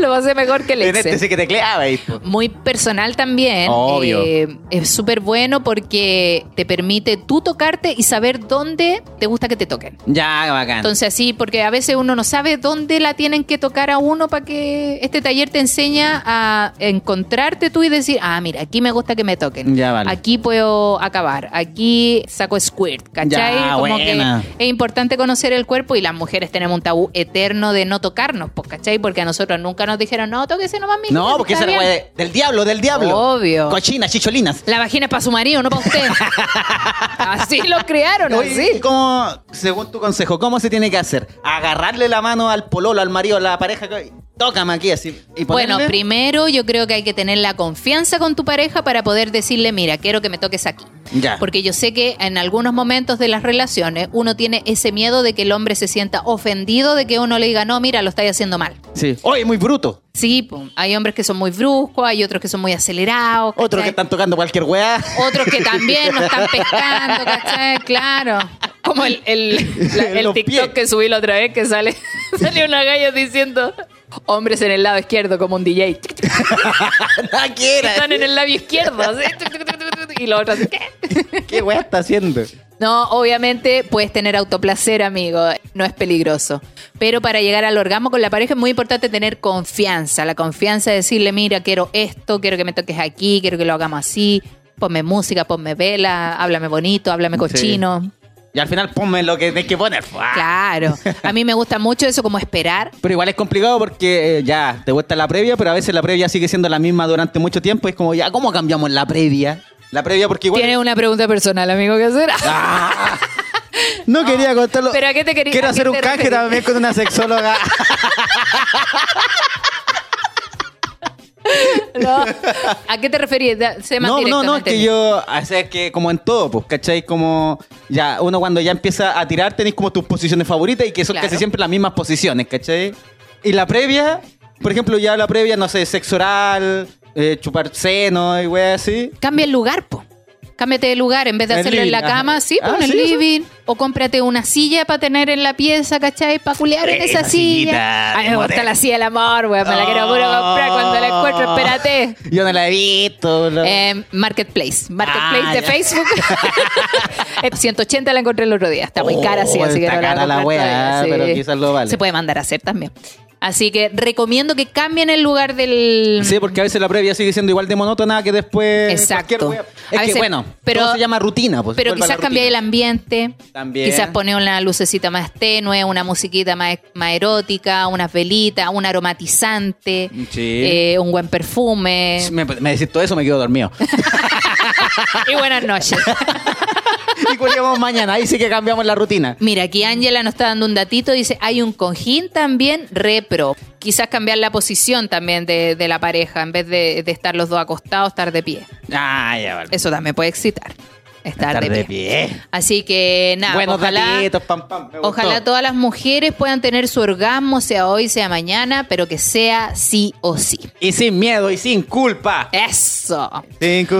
lo pasé mejor que el en Excel. este sí que tecleaba. y- Muy personal también. Obvio. Eh, es súper bueno porque te permite tú tocarte y saber dónde te gusta que te toquen. Ya, bacán. Entonces así, porque a veces uno no sabe dónde la tienen que tocar a uno para que este taller te enseña a encontrarte tú y decir, ah, mira, aquí me gusta que me toquen. Ya, vale. Aquí puedo acabar. Aquí saco squirt, ¿cachai? Ya, Como buena. que es importante conocer el cuerpo y las mujeres tenemos un tabú eterno de no tocarnos, pues, ¿cachai? Porque a nosotros nunca nos dijeron, no, tóquese nomás, mi no, porque esa era bien". weá de- del diablo, del diablo. Obvio. Cochinas, chicholinas. La vagina es para su marido, no para usted. así lo criaron, Oye, así. ¿y ¿cómo, según tu consejo, cómo se tiene que hacer? Agarrarle la mano al pololo, al marido, a la pareja. que- Tócame aquí así. Y Bueno, ponerle- primero yo creo que hay que tener la confianza con tu pareja para poder decirle, mira, quiero que me toques aquí. Ya. Porque yo sé que en algunos momentos de las relaciones uno tiene ese miedo de que el hombre se sienta ofendido de que uno le diga, no, mira, lo estáis haciendo mal. Sí. Oye, muy bruto. Sí, po, hay hombres que son muy bruscos, hay otros que son muy acelerados. Otros que están tocando cualquier weá. Otros que también no están pescando, ¿cachai? Claro. Como el, el, la- el Los TikTok pies. que subí la otra vez que sale, sale una galla diciendo hombres en el lado izquierdo como un DJ. Están en el labio izquierdo. Y los otros, ¿qué? ¿Qué weá está haciendo? No, obviamente puedes tener autoplacer, amigo. No es peligroso. Pero para llegar al orgasmo con la pareja es muy importante tener confianza. La confianza de decirle, mira, quiero esto, quiero que me toques aquí, quiero que lo hagamos así. Ponme música, ponme vela, háblame bonito, háblame cochino. Y al final ponme lo que tienes que poner. ¡Fua! Claro. A mí me gusta mucho eso como esperar. Pero igual es complicado porque eh, ya te gusta la previa, pero a veces la previa sigue siendo la misma durante mucho tiempo. Y es como, ya, ¿cómo cambiamos la previa? La previa porque igual... Tiene una pregunta personal, amigo, que hacer. Ah. No quería contarlo. ¿Pero a qué te querí- Quiero hacer un canje también con una sexóloga. No. ¿A qué te referís? Da- Sé más no, no, no, es que yo, o sea, es que como en todo, pues, ¿cachai? Como ya, uno cuando ya empieza a tirar tenéis como tus posiciones favoritas y que son Claro. casi siempre las mismas posiciones, ¿cachai? Y la previa, por ejemplo, ya la previa, no sé, sexo oral, eh, chupar seno y wey así. Cambia el lugar, po. Cámbiate de lugar. En vez de El hacerlo en la ajá. cama, sí, Ah, pon el ¿sí, eso? living. O cómprate una silla para tener en la pieza, ¿cachai? Para culear en esa Esa silla. sillita A mí me gusta la silla del amor, weón. Me la quiero puro comprar cuando la encuentro. Espérate. Yo no la he visto. Eh, Marketplace. Marketplace Ah, de ya. Facebook. Eh, 180 la encontré el otro día. Está muy cara, sí, Oh, así que está no la cara la voy a comprar wea, todavía, pero quizás lo vale. Se puede mandar a hacer también. Así que recomiendo que cambien el lugar del. Sí, porque a veces la previa sigue siendo igual de monótona que después. Exacto. cualquier wea. A Es que bueno, pero- todo se llama rutina. Pues, Pero quizás cambiar el ambiente. También. Quizás poner una lucecita más tenue, una musiquita más, más erótica, unas velitas, un aromatizante, Sí. eh, un buen perfume. Me, me decís todo eso, me quedo dormido. y buenas noches. y culiamos mañana, ahí sí que cambiamos la rutina. Mira, aquí Ángela nos está dando un datito, dice, hay un cojín también repro. Quizás cambiar la posición también de, de la pareja, en vez de, de estar los dos acostados, estar de pie. Ah, ya vale. Eso también puede excitar. Estar, Estar de, pie. pie. Así que nada, Buenos ojalá, datitos, pam, pam. ojalá todas las mujeres puedan tener su orgasmo, sea hoy, sea mañana, pero que sea sí o sí. Y sin miedo y sin culpa. Eso.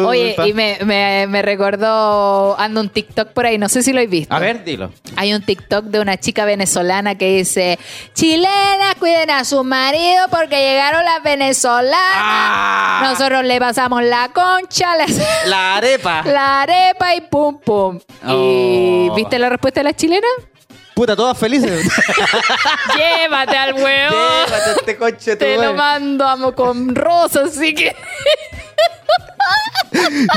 Oye, y me, me, me recordó, ando un TikTok por ahí, no sé si lo habéis visto. A ver, dilo. Hay un TikTok de una chica venezolana que dice, chilenas cuiden a su marido porque llegaron las venezolanas. Ah. Nosotros le pasamos la concha, les- La arepa. la arepa y pum pum. ¿Y Oh. viste la respuesta de las chilenas? Puta, todas felices. Llévate al huevo. Llévate este coche, Te lo mando amo con rosas, así que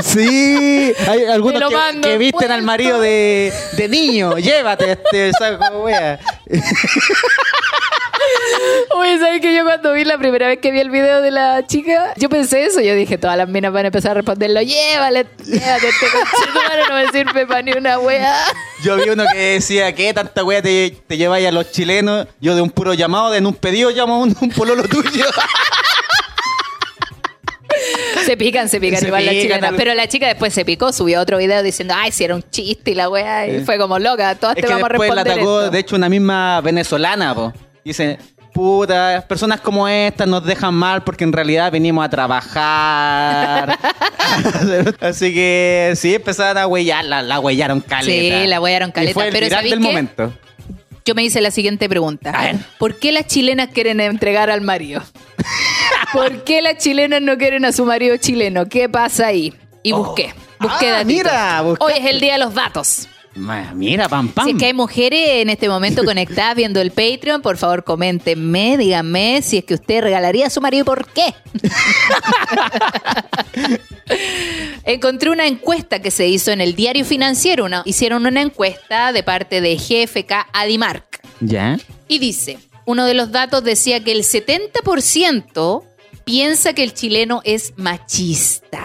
Sí, hay algunos que, mando que visten al marido de, de niño. Llévate este saco, wea. Oye, ¿sabes que yo cuando vi la primera vez que vi el video de la chica, yo pensé eso, yo dije, todas las minas van a empezar a responderlo, llévale, llévate este conchetumare, no me sirve para ni una wea. Yo vi uno que decía, ¿qué tanta wea te, te lleváis a los chilenos? Yo de un puro llamado, de en un pedido llamo a un, un pololo tuyo. Se pican, se pican Se igual pican, chilenas. al- Pero la chica después se picó, subió otro video diciendo, ay, si era un chiste y la wea, y fue como loca, todas es te que vamos a después la responder atacó, esto. de hecho, una misma venezolana, po. Dice, puta, personas como estas nos dejan mal porque en realidad venimos a trabajar. Así que sí, empezaron a huellar, la, la huellaron caleta. Sí, la huellaron caleta, Y fue el pero viral ¿sabéis del qué? momento. Yo me hice la siguiente pregunta. A ver. ¿Por qué las chilenas quieren entregar al marido? ¿Por qué las chilenas no quieren a su marido chileno? ¿Qué pasa ahí? Y busqué. Busqué Ah, mira, buscaste. Hoy es el día de los datos. Mira, pam, pam. Si es que hay mujeres en este momento conectadas viendo el Patreon, por favor coméntenme, díganme si es que usted regalaría a su marido y por qué. Encontré una encuesta que se hizo en el diario financiero. Una- hicieron una encuesta de parte de GFK Adimark. ¿Ya? Y dice, uno de los datos decía que el 70% piensa que el chileno es machista,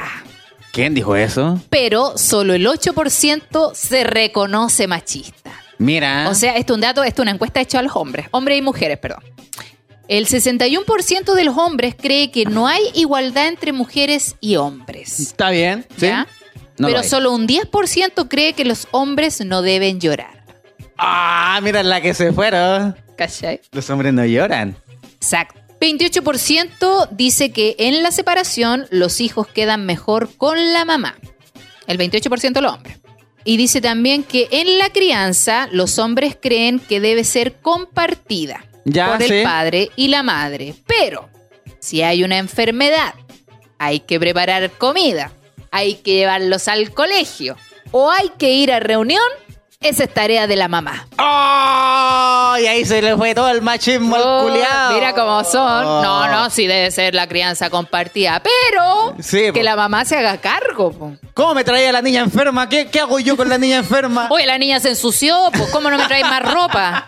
¿Quién dijo eso? pero solo el 8% se reconoce machista. Mira. O sea, esto es un dato, esto es una encuesta hecha a los hombres, hombres y mujeres, perdón. El 61% de los hombres cree que no hay igualdad entre mujeres y hombres. está bien. ¿sí? ¿ya? No pero solo un 10% cree que los hombres no deben llorar. Ah, mira la que se fueron. ¿Cachai? Los hombres no lloran. Exacto. 28% dice que en la separación los hijos quedan mejor con la mamá. El 28% de los hombres. Y dice también que en la crianza los hombres creen que debe ser compartida Ya, por el sí. padre y la madre. Pero si hay una enfermedad, hay que preparar comida, hay que llevarlos al colegio o hay que ir a reunión, esa es tarea de la mamá. ¡Oh! Y ahí se le fue todo el machismo Oh, al culiao. Mira cómo son. Oh. No, no, sí debe ser la crianza compartida. Pero Sí, que po. la mamá se haga cargo. po. ¿Cómo me traía la niña enferma? ¿Qué, qué hago yo con la niña enferma? Oye, la niña se ensució, pues ¿cómo no me traes más ropa?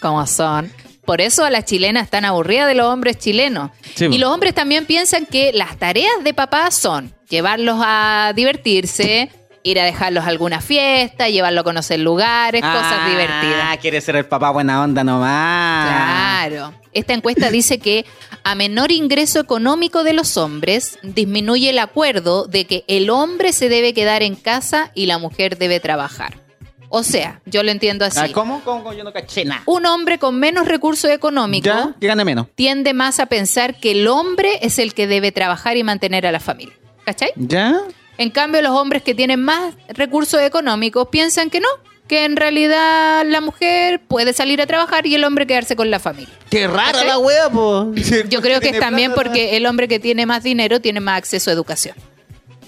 ¿Cómo son? Por eso a las chilenas están aburridas de los hombres chilenos. Sí, y los hombres también piensan que las tareas de papá son llevarlos a divertirse, ir a dejarlos a alguna fiesta, llevarlos a conocer lugares, cosas divertidas. Ah, quiere ser el papá buena onda nomás. Claro. Esta encuesta dice que a menor ingreso económico de los hombres, disminuye el acuerdo de que el hombre se debe quedar en casa y la mujer debe trabajar. O sea, yo lo entiendo así. Ah, ¿Cómo? ¿Cómo? Yo no caché nada. Un hombre con menos recursos económicos menos. tiende más a pensar que el hombre es el que debe trabajar y mantener a la familia. ¿Cachai? ¿Ya? En cambio, los hombres que tienen más recursos económicos piensan que no, que en realidad la mujer puede salir a trabajar y el hombre quedarse con la familia. Qué rara la wea, po. Yo creo que es también plata. porque el hombre que tiene más dinero tiene más acceso a educación.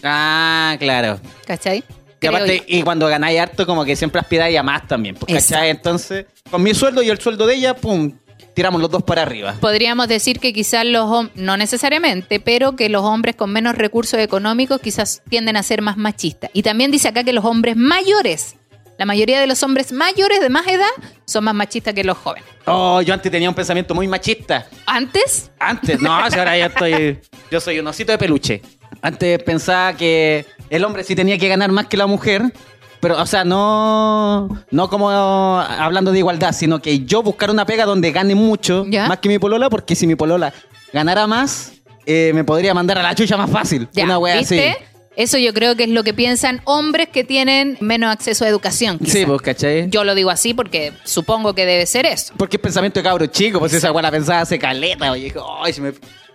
Ah, claro. ¿Cachai? Y aparte, y cuando ganáis harto, como que siempre aspiráis a más también. Pues. ¿cachai? Entonces, con mi sueldo y el sueldo de ella, pum, tiramos los dos para arriba. Podríamos decir que quizás los hombres, no necesariamente, pero que los hombres con menos recursos económicos quizás tienden a ser más machistas. Y también dice acá que los hombres mayores, la mayoría de los hombres mayores de más edad, son más machistas que los jóvenes. Oh, yo antes tenía un pensamiento muy machista. Antes, Antes, no, ahora ya estoy. Yo soy un osito de peluche. Antes pensaba que el hombre sí tenía que ganar más que la mujer. Pero, o sea, no, no como hablando de igualdad, sino que yo buscar una pega donde gane mucho, Ya. más que mi polola, porque si mi polola ganara más, eh, me podría mandar a la chucha más fácil. ya, una wea ¿viste? así. Eso yo creo que es lo que piensan hombres que tienen menos acceso a educación. Sí, pues, ¿cachai? Yo lo digo así porque supongo que debe ser eso. Porque es pensamiento de cabro chico, pues esa weá la pensaba hace caleta. Oye, ay, si me.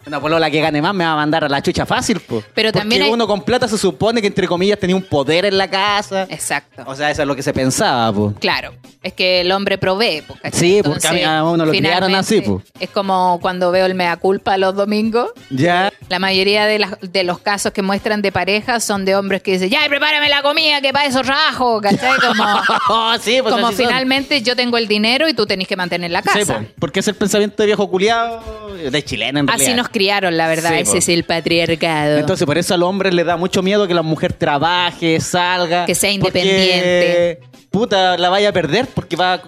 Una polola que gane más me va a mandar a la chucha fácil, pues. Pero Porque también hay- uno con plata se supone que entre comillas tenía un poder en la casa. Exacto. O sea, eso es lo que se pensaba, pues. Claro, es que el hombre provee. pues, ¿cachai? Sí, porque a mí- a uno lo criaron así, pues. Es como cuando veo el mea culpa los domingos. Ya. La mayoría de, las- de los casos que muestran de parejas son de hombres que dicen, ya, prepárame la comida, que para eso trabajo, ¿cachai? Como, Oh, sí, pues como así son. finalmente yo tengo el dinero y tú tenés que mantener la casa. Sí, pues, porque es el pensamiento de viejo culiado, de chileno en Así realidad. nos criaron, la verdad. Sí, Ese po. es el patriarcado. Entonces, por eso a los hombres les da mucho miedo que la mujer trabaje, salga. Que sea porque, independiente. puta, la vaya a perder porque va.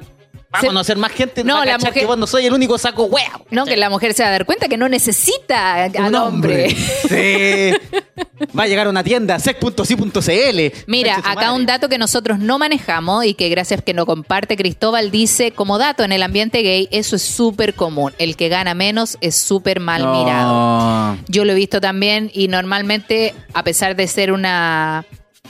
Va a Se- conocer más gente. No, va la mujer- que vos no soy el único saco wea. No, que la mujer se va a dar cuenta que no necesita al Un hombre. Sí. Va a llegar a una tienda, sec.si.cl. Mira, acá un dato que nosotros no manejamos y que gracias que no comparte Cristóbal dice, como dato en el ambiente gay, eso es súper común. El que gana menos es súper mal No. mirado. Yo lo he visto también y normalmente, a pesar de ser una,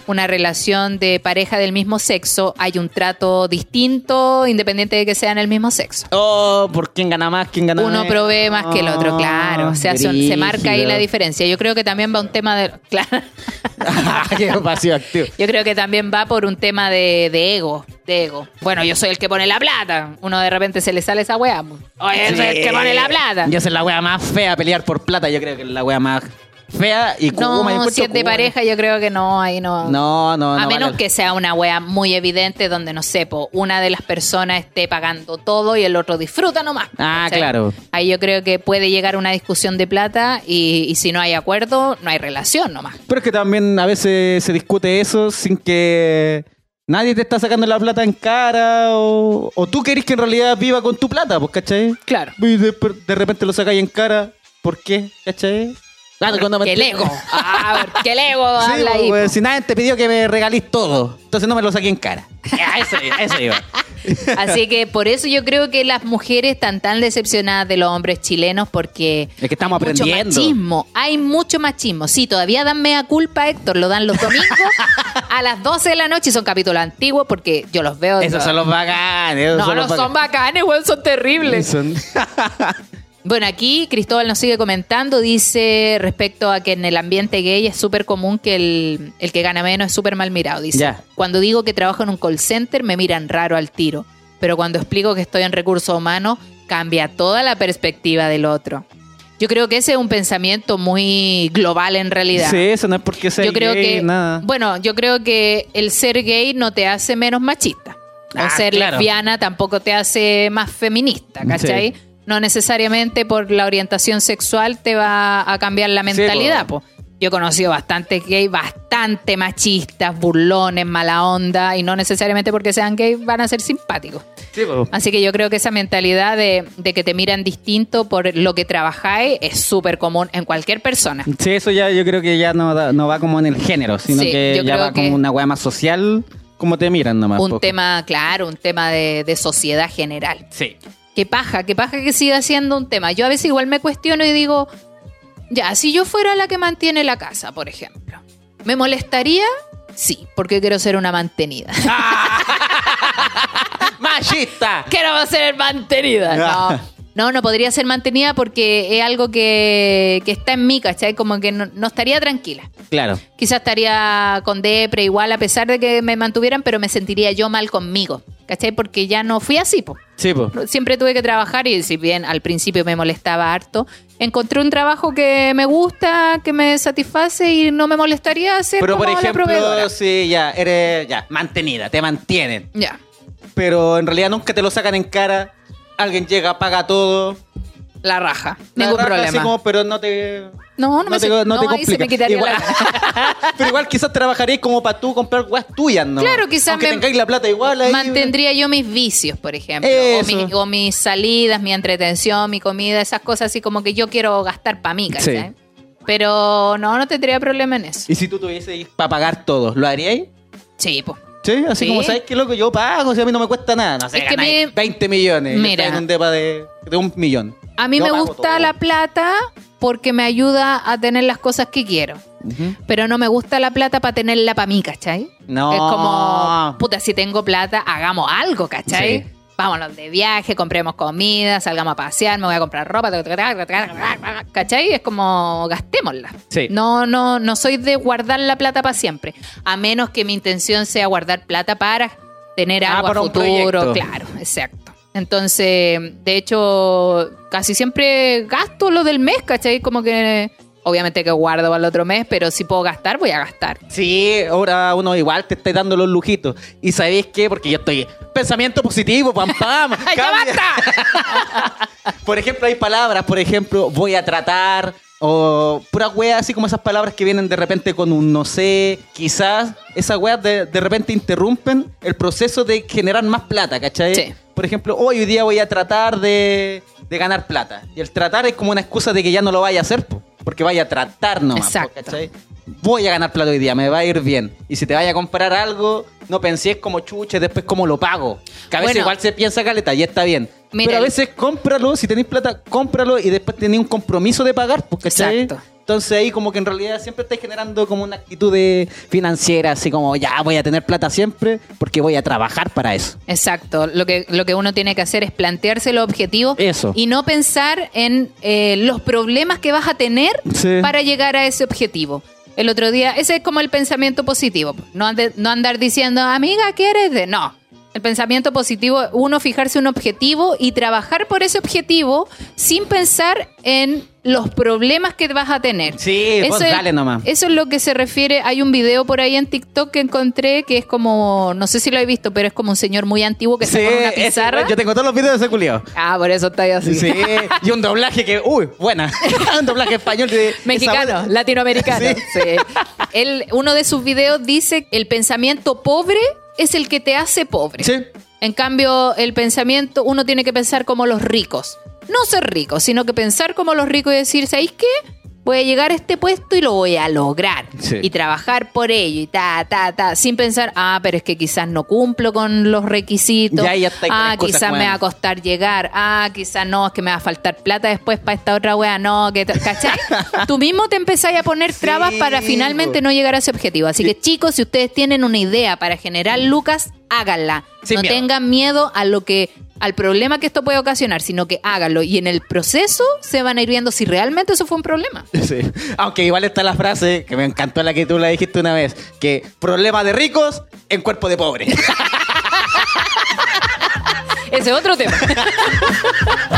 una relación de pareja del mismo sexo, hay un trato distinto independiente de que sean el mismo sexo. Oh, ¿por quién gana más? ¿Quién gana Uno menos? provee más que el otro, claro. Se, hace un- se marca ahí la diferencia. Yo creo que también va un tema de... Claro. Yo creo que también va por un tema de, de ego, de ego. Bueno, yo soy el que pone la plata. Uno de repente se le sale esa weá. pues. Oye, soy el que pone la plata. Yo soy la wea más fea a pelear por plata. Yo creo que es la wea más fea y kuma. No, si es de kuma. pareja, yo creo que no, ahí no. No, no, a no. menos vale. que sea una wea muy evidente donde, no sé, po, una de las personas esté pagando todo y el otro disfruta nomás. Ah, ¿cachai? claro. Ahí yo creo que puede llegar una discusión de plata y, y si no hay acuerdo, no hay relación nomás. Pero es que también a veces se discute eso sin que nadie te está sacando la plata en cara o, o tú querés que en realidad viva con tu plata, pues, ¿cachai? Claro. Y de, de repente lo sacáis en cara. ¿Por qué? ¿Cachai? Claro, cuando me- el ego. Ah, porque el ego Sí, habla pues, ahí. pues, po. si nadie te pidió que me regalís todo, entonces no me lo saqué en cara. A eso, a eso iba. Así que por eso yo creo que las mujeres están tan decepcionadas de los hombres chilenos porque Es que estamos hay mucho aprendiendo. machismo. Hay mucho machismo. Sí, todavía dan mea culpa, Héctor. Lo dan los domingos a las 12 de la noche y son capítulos antiguos porque yo los veo. Esos son los bacanes. esos No, son no los son bacanes. bacanes, weón, son terribles. Son- Bueno, aquí Cristóbal nos sigue comentando, dice respecto a que en el ambiente gay es súper común que el, el que gana menos es súper mal mirado. Dice, cuando digo que trabajo en un call center me miran raro al tiro, pero cuando explico que estoy en recursos humanos cambia toda la perspectiva del otro. Yo creo que ese es un pensamiento muy global en realidad. Sí, eso no es porque sea yo creo gay, que, nada. bueno, yo creo que el ser gay no te hace menos machista. O Ah, ser claro. lesbiana tampoco te hace más feminista, ¿cachai? Sí. No necesariamente por la orientación sexual te va a cambiar la mentalidad, po. po. Yo he conocido bastante gay, bastante machistas, burlones, mala onda, y no necesariamente porque sean gay van a ser simpáticos. Sí. Así que yo creo que esa mentalidad de, de que te miran distinto por lo que trabajáis es súper común en cualquier persona. Sí, eso ya yo creo que ya no, da- no va como en el género, sino Sí, que ya va como una weá más social, como te miran nomás. un tema, claro, un tema de, de sociedad general. Sí. Qué paja, qué paja que siga siendo un tema. Yo a veces igual me cuestiono y digo, ya, si yo fuera la que mantiene la casa, por ejemplo, ¿me molestaría? Sí, porque quiero ser una mantenida. ¡Machista! quiero ser mantenida. No, no, no podría ser mantenida porque es algo que, que está en mí, ¿cachai? Como que no, no estaría tranquila. Claro. Quizás estaría con depre igual a pesar de que me mantuvieran, pero me sentiría yo mal conmigo, ¿cachai? Porque ya no fui así, po. Sí. Siempre tuve que trabajar y si bien al principio me molestaba harto, encontré un trabajo que me gusta, que me satisface y no me molestaría hacer Pero por como la proveedora. ejemplo, si ya eres ya mantenida, te mantienen, Ya, pero en realidad nunca te lo sacan en cara. Alguien llega, paga todo. La raja, la ningún raja, problema. así como, pero no te. No, no me te, se- no no, te ahí se me quitaría igual, la pero igual quizás trabajaréis como para tú comprar weas tuyas, ¿no? Claro, quizás Aunque me- tengáis la plata igual ahí. Mantendría yo mis vicios, por ejemplo, o, mi- o mis salidas, mi entretención, mi comida, esas cosas así como que yo quiero gastar para mí, ¿cachai? Pero no, no tendría problema en eso. Y si tú tuvieses para pagar todo, ¿lo haríais? Sí, pues. Sí, así Sí. como sabes que loco, yo pago, si a mí no me cuesta nada. No sé, Es que me- 20 millones. Mira. en un depa de, de un millón. A mí Yo me gusta todo. la plata porque me ayuda a tener las cosas que quiero. Pero no me gusta la plata para tenerla para mí, ¿cachai? No. Es como, puta, si tengo plata, hagamos algo, ¿cachai? Sí. Vámonos de viaje, compremos comida, salgamos a pasear, me voy a comprar ropa, ¿cachai? Es como gastémosla. Sí. No, no, no soy de guardar la plata para siempre, a menos que mi intención sea guardar plata para tener Ah, algo a futuro, claro, exacto. Entonces, de hecho, casi siempre gasto lo del mes, ¿cachai? Como que, obviamente que guardo para el otro mes, pero si puedo gastar, voy a gastar. Sí, ahora uno igual te está dando los lujitos. ¿Y sabéis qué? Porque yo estoy. Pensamiento positivo, pam, pam. ¡Ya basta! por ejemplo, hay palabras, por ejemplo, voy a tratar. O pura wea, así como esas palabras que vienen de repente con un no sé. Quizás esas weas de, de repente interrumpen el proceso de generar más plata, ¿cachai? Sí. Por ejemplo, hoy, hoy día voy a tratar de, de ganar plata. Y el tratar es como una excusa de que ya no lo vaya a hacer, po, porque vaya a tratar nomás. Exacto. Voy a ganar plata hoy día, me va a ir bien. Y si te vaya a comprar algo, no pensés como chuche, después cómo lo pago. Que a veces Bueno. igual se piensa caleta y está bien. Mira, Pero a veces cómpralo, si tenéis plata, cómpralo y después tenéis un compromiso de pagar, pues, ¿cachai? Exacto. Entonces ahí como que en realidad siempre estáis generando como una actitud de financiera, así como ya voy a tener plata siempre porque voy a trabajar para eso. Exacto. Lo que, lo que uno tiene que hacer es plantearse los objetivos Eso. y no pensar en eh, los problemas que vas a tener Sí. para llegar a ese objetivo. El otro día, ese es como el pensamiento positivo. No, ande- no andar diciendo, amiga, ¿quieres? De? No. El pensamiento positivo, uno fijarse un objetivo y trabajar por ese objetivo sin pensar en los problemas que vas a tener. Sí, vos es- dale nomás. Eso es lo que se refiere. Hay un video por ahí en TikTok que encontré que es como, no sé si lo he visto, pero es como un señor muy antiguo que está con una ese- pizarra. yo tengo todos los videos de ese culiao. Ah, por eso está ahí así. Sí, y un doblaje que, uy, buena. un doblaje español de Mexicano, latinoamericano. Sí. Sí. Él, uno de sus videos dice el pensamiento pobre es el que te hace pobre. Sí. En cambio, el pensamiento, uno tiene que pensar como los ricos. No ser rico, sino que pensar como los ricos y decir, ¿sabéis qué? Voy a llegar a este puesto y lo voy a lograr. Sí. Y trabajar por ello y ta, ta, ta. Sin pensar, ah, pero es que quizás no cumplo con los requisitos. Ya, ya está ahí con ah, quizás me va a costar llegar. Ah, quizás no, es que me va a faltar plata después para esta otra wea. No, que ¿cachai? Tú mismo te empezáis a poner trabas Sí, para finalmente no llegar a ese objetivo. Así que chicos, si ustedes tienen una idea para generar lucas, háganla. Sin no miedo. tengan miedo a lo que al problema que esto puede ocasionar, sino que háganlo y en el proceso se van a ir viendo si realmente eso fue un problema. Sí. Aunque igual está la frase que me encantó la que tú la dijiste una vez, que problema de ricos en cuerpo de pobre. Ese es otro tema.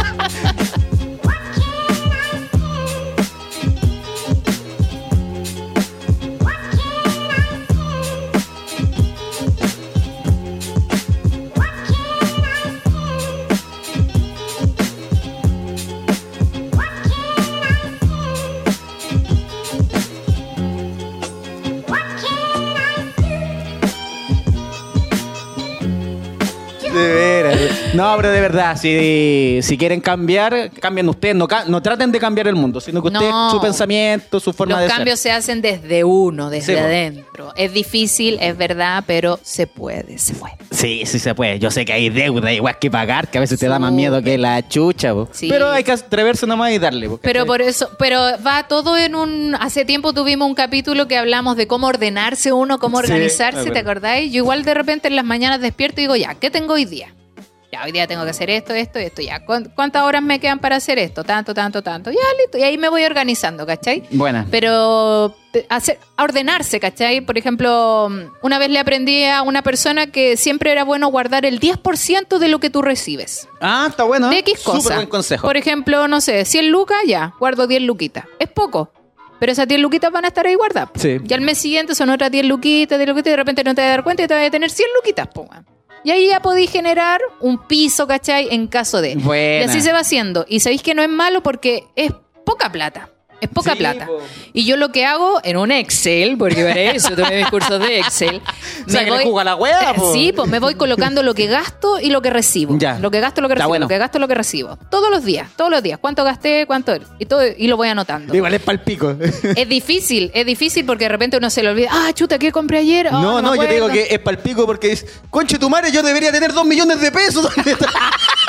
No, pero de verdad, si, si quieren cambiar, cambien ustedes. No, no traten de cambiar el mundo, sino que ustedes, No. su pensamiento, su forma Los de ser. cambios se hacen desde uno, desde Sí, adentro. Es difícil, es verdad, pero se puede, se puede. Sí, sí se puede. Yo sé que hay deuda igual que pagar, que a veces te da más miedo que la chucha. Sí. Pero hay que atreverse nomás y darle. Pero por eso, pero va todo en un. Hace tiempo tuvimos un capítulo que hablamos de cómo ordenarse uno, cómo organizarse, ¿te acordáis? Yo igual de repente en las mañanas despierto y digo, ya, ¿qué tengo hoy día? Ya, hoy día tengo que hacer esto, esto, esto, ya. ¿Cuán- ¿Cuántas horas me quedan para hacer esto? Tanto, tanto, tanto. Ya, listo. Y ahí me voy organizando, ¿cachai? Buena. Pero eh, hacer, a ordenarse, ¿cachai? Por ejemplo, una vez le aprendí a una persona que siempre era bueno guardar el 10% de lo que tú recibes. Ah, está bueno. De X Súper cosa. buen consejo. Por ejemplo, no sé, 100 lucas, ya, guardo 10 luquitas. Es poco. Pero esas 10 luquitas van a estar ahí guardadas. Sí. Y al mes siguiente son otras 10 luquitas, 10 luquitas, y de repente no te vas a dar cuenta y te vas a tener 100 luquitas, po, weón. Y ahí ya podéis generar un piso, ¿cachai? En caso de. Buena. Y así se va haciendo. Y sabéis que no es malo porque es poca plata. Es poca Sí, plata. po. Y yo lo que hago en un Excel, porque para eso tomé mis cursos de Excel. Sácale jugo a la wea, po. Sí, pues me voy colocando lo que gasto y lo que recibo. Ya. Lo que gasto, lo que Está recibo. bueno. Lo que gasto, lo que recibo. Todos los días, todos los días. ¿Cuánto gasté? ¿Cuánto? Y todo y lo voy anotando. Igual es pa'l pico. Es difícil, es difícil porque de repente uno se le olvida. Ah, chuta, ¿qué compré ayer? Ah, no, no, me yo te digo acuerdo". que es pa'l pico porque es, conche tu madre, yo debería tener dos millones de pesos.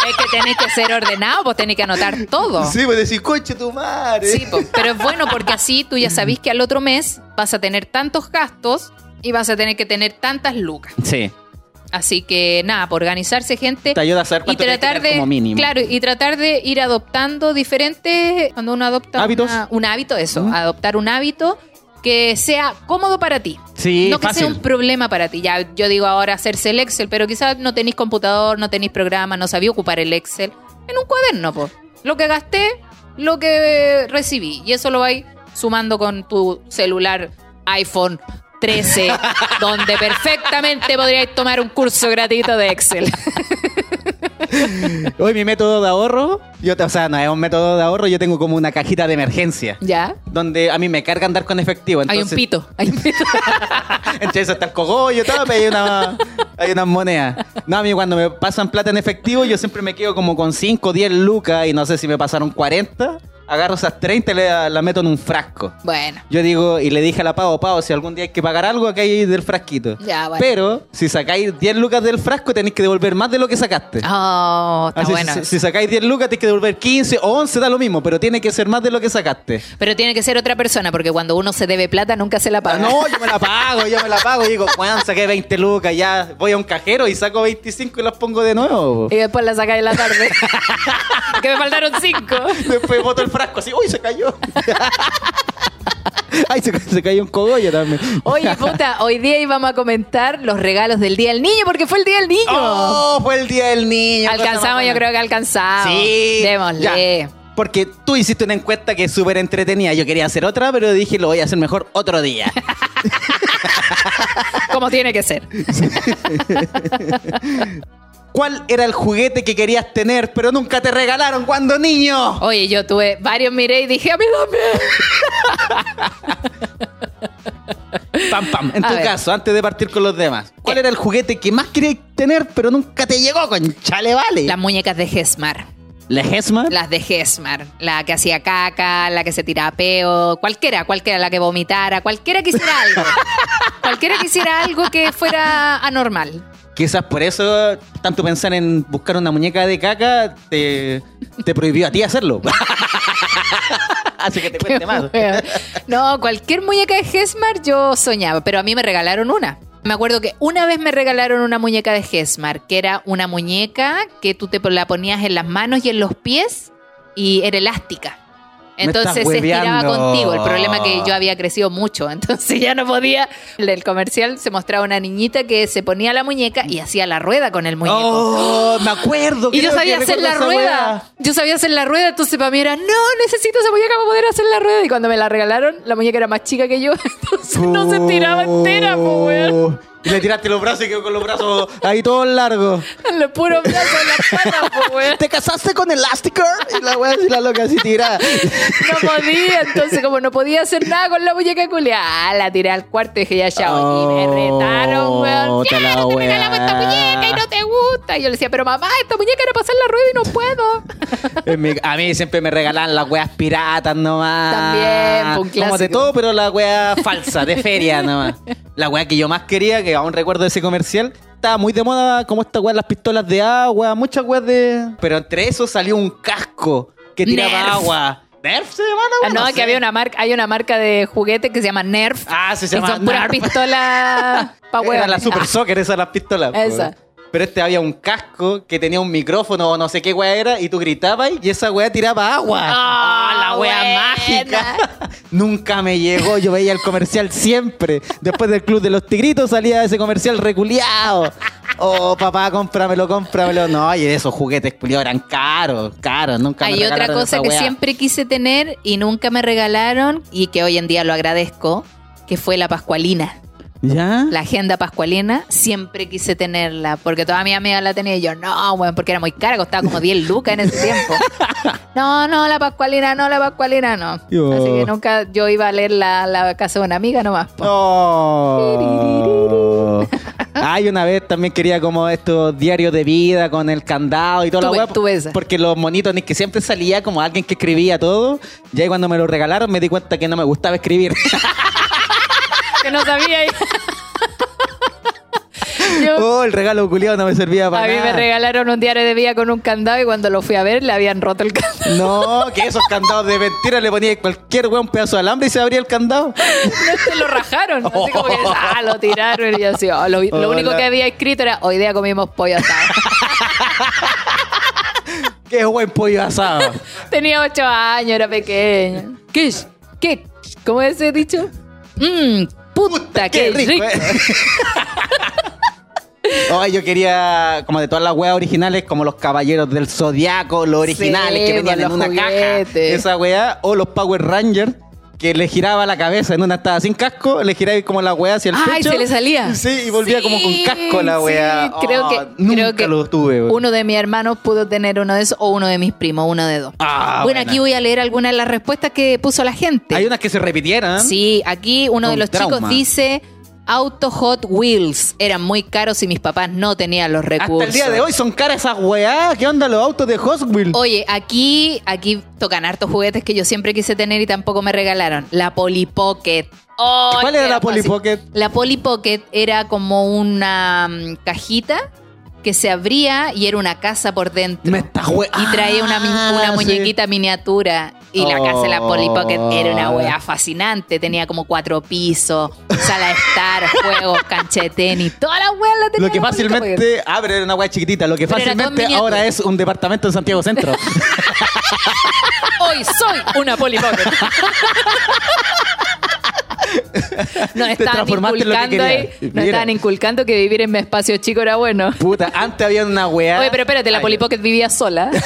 Es que tenés que ser ordenado, pues tenés que anotar todo. sí, pues decir, conche tu madre. Sí, po. Pero es bueno porque así tú ya sabís que al otro mes vas a tener tantos gastos y vas a tener que tener tantas lucas. Sí. Así que nada, por organizarse gente Te ayuda a saber y tratar de como mínimo. claro y tratar de ir adoptando diferentes cuando uno adopta Hábitos. una- un hábito eso, adoptar un hábito que sea cómodo para ti. Sí, no que fácil. sea un problema para ti. Ya yo digo ahora hacerse el Excel, pero quizás no tenéis computador, no tenéis programa, no sabía ocupar el Excel en un cuaderno, pues. Lo que gasté, lo que recibí y eso lo vais sumando con tu celular iPhone 13, donde perfectamente podríais tomar un curso gratuito de Excel. Hoy mi método de ahorro, yo, te- o sea, no es un método de ahorro, yo tengo como una cajita de emergencia. ¿Ya? Donde a mí me carga andar con efectivo. Hay un pito. Hay un pito. Entre eso está el cogollo, todo, pero hay una, Hay unas monedas. No, a mí cuando me pasan plata en efectivo, yo siempre me quedo como con 5, 10 lucas y no sé si me pasaron 40. Agarro esas 30 y le- la meto en un frasco. Bueno. Yo digo, y le dije a la Pavo, Pavo, si algún día hay que pagar algo, acá hay del frasquito. Ya, bueno. Pero si sacáis 10 lucas del frasco, tenéis que devolver más de lo que sacaste. Oh, está Así, bueno. si, si sacáis 10 lucas, tenéis que devolver 15 o 11, da lo mismo, pero tiene que ser más de lo que sacaste. Pero tiene que ser otra persona, porque cuando uno se debe plata nunca se la Ah, paga. No, yo me la pago, yo me la pago. Y digo, bueno, saqué 20 lucas, ya voy a un cajero y saco 25 y las pongo de nuevo. Y después la sacáis en la tarde. que me faltaron cinco. Después boto el frasco así, uy, se cayó. Ay, se, se cayó un cogollo también. Oye, puta, hoy día íbamos a comentar los regalos del Día del Niño, porque fue el Día del Niño. Oh, fue el día del niño. alcanzamos, yo creo que alcanzamos. Sí. Démosle. ya. Porque tú hiciste una encuesta que es súper entretenida. Yo quería hacer otra, pero dije, lo voy a hacer mejor otro día. Como tiene que ser. ¿Cuál era el juguete que querías tener, pero nunca te regalaron cuando niño? Oye, yo tuve varios miré y dije, a mí también. Pam, pam. En A tu ver. caso, antes de partir con los demás, ¿cuál ¿Qué? era el juguete que más querías tener, pero nunca te llegó con chale vale? Las muñecas de Gesmar. ¿La Hesman? Las de Gesmar. La que hacía caca, la que se tiraba peo. Cualquiera, cualquiera, la que vomitara. Cualquiera que hiciera algo. cualquiera que hiciera algo que fuera anormal. Quizás por eso, tanto pensar en buscar una muñeca de caca te, te prohibió a ti hacerlo. Así que te cueste más. No, cualquier muñeca de Gesmar yo soñaba, pero a mí me regalaron una. Me acuerdo que una vez me regalaron una muñeca de Gesmar, que era una muñeca que tú te la ponías en las manos y en los pies y era elástica. Entonces se estiraba contigo. El problema es que yo había crecido mucho, entonces ya no podía. En el comercial se mostraba una niñita que se ponía la muñeca y hacía la rueda con el muñeco. Oh, me acuerdo. Y yo sabía hacer la rueda. Yo sabía hacer la rueda, entonces para mí era, no, necesito esa muñeca para poder hacer la rueda. Y cuando me la regalaron, la muñeca era más chica que yo, entonces no se tiraba entera, po, weón. Y le tiraste los brazos y quedó con los brazos ahí todos largos. En los puros brazos de la pata, po, weón. ¿Te casaste con Elastigirl? Y la weá así la loca así tirada. No podía, entonces como no podía hacer nada con la muñeca culia, ah, la tiré al cuarto y dije, ya, chao. y me retaron, weón. Oh, Ya, la te regalamos esta muñeca y no te gusta. Y yo le decía, pero mamá, esta muñeca era para hacer la rueda y no puedo. En mi- a mí siempre me regalaban las weas piratas nomás. También, fue un Como de clásico. todo, pero la wea falsa, de feria nomás. La wea que yo más quería, que aún recuerdo ese comercial, estaba muy de moda como esta wea, las pistolas de agua, muchas weas de... Pero entre eso salió un casco que tiraba Nerf. agua. ¿Nerf se llama? Ah, no, que había una marca, hay una marca de juguete que se llama Nerf. Ah, se y llama son puras Nerf. pistolas pa' Era la Super Ah. Soccer, esa las pistolas. po. Esa. Pero este había un casco que tenía un micrófono o no sé qué wea era y tú gritabas y esa wea tiraba agua. Ah, la wea buena. mágica! Nunca me llegó, yo veía el comercial siempre. Después del Club de los Tigritos salía ese comercial reculeado. Oh, papá, cómpramelo, cómpramelo. No, y esos juguetes culiados eran caros, caros. Nunca me Hay otra cosa que siempre quise tener y nunca me regalaron y que hoy en día lo agradezco, que fue la pascualina. ¿Ya? La agenda pascualina, siempre quise tenerla, porque toda mi amiga la tenía y yo, no, bueno, porque era muy cara, costaba como 10 lucas en ese tiempo. No, no, la pascualina, no, la pascualina, no. Yo. Así que nunca yo iba a leer la, la casa de una amiga nomás. Oh. Ay, una vez también quería como estos diarios de vida con el candado y toda la esa. Porque los monitos ni que siempre salía como alguien que escribía todo. Y ahí cuando me lo regalaron me di cuenta que no me gustaba escribir. Que no sabía. Yo- oh, el regalo culiado no me servía para a mí nada. me regalaron un diario de vida con un candado y cuando lo fui a ver le habían roto el candado. No, que esos candados de mentira le ponía cualquier weón un pedazo de alambre y se abría el candado. No se lo rajaron. Así como que ah, lo tiraron y así. oh, lo, único que había escrito era hoy día comimos pollo asado. Qué buen pollo asado. Tenía ocho años, era pequeña. ¿Qué? ¿Qué? ¿Cómo es ese dicho? Mmm, puta, qué, rico. eh. Ay, yo quería, como de todas las weas originales, como los caballeros del zodiaco, los originales Sí, que venían en una juguetes. caja. Esa wea, o los Power Rangers, que le giraba la cabeza, en una estaba sin casco, le giraba como la wea hacia el Ay, pecho. se le salía. Sí, y volvía Sí, como con casco la wea. sí, creo Oh, que, nunca creo que lo tuve, uno de mis hermanos pudo tener uno de esos o uno de mis primos, uno de dos. Ah, bueno, buena. aquí voy a leer algunas de las respuestas que puso la gente. Hay unas que se repitieron. Sí, aquí uno de los trauma. chicos dice, autos Hot Wheels. Eran muy caros y mis papás no tenían los recursos. Hasta el día de hoy son caras esas weá. ¿Qué onda los autos de Hot Wheels? Oye, aquí, aquí tocan hartos juguetes que yo siempre quise tener y tampoco me regalaron. La Polly Pocket. Oh, ¿Cuál era la. Polly Pocket? La Polly Pocket era como una mm, cajita que se abría y era una casa por dentro. Me está Y traía una, Ah, sí. muñequita miniatura. Y la casa de la Polly Pocket era una Oh. wea fascinante. Tenía como cuatro pisos, sala de estar, juegos, cancha de tenis. Todas las weas la tenía Lo que la fácilmente. Ah, pero era una weá chiquitita. Lo que Pero fácilmente ahora es un departamento en Santiago Centro. Hoy soy una Polly Pocket. Nos Te estaban transformaste en lo que inculcando ahí, nos Mira. estaban inculcando que vivir en mi espacio chico era bueno. Puta, antes había una weá. Oye, pero espérate, la Ay, Polly Pocket vivía sola.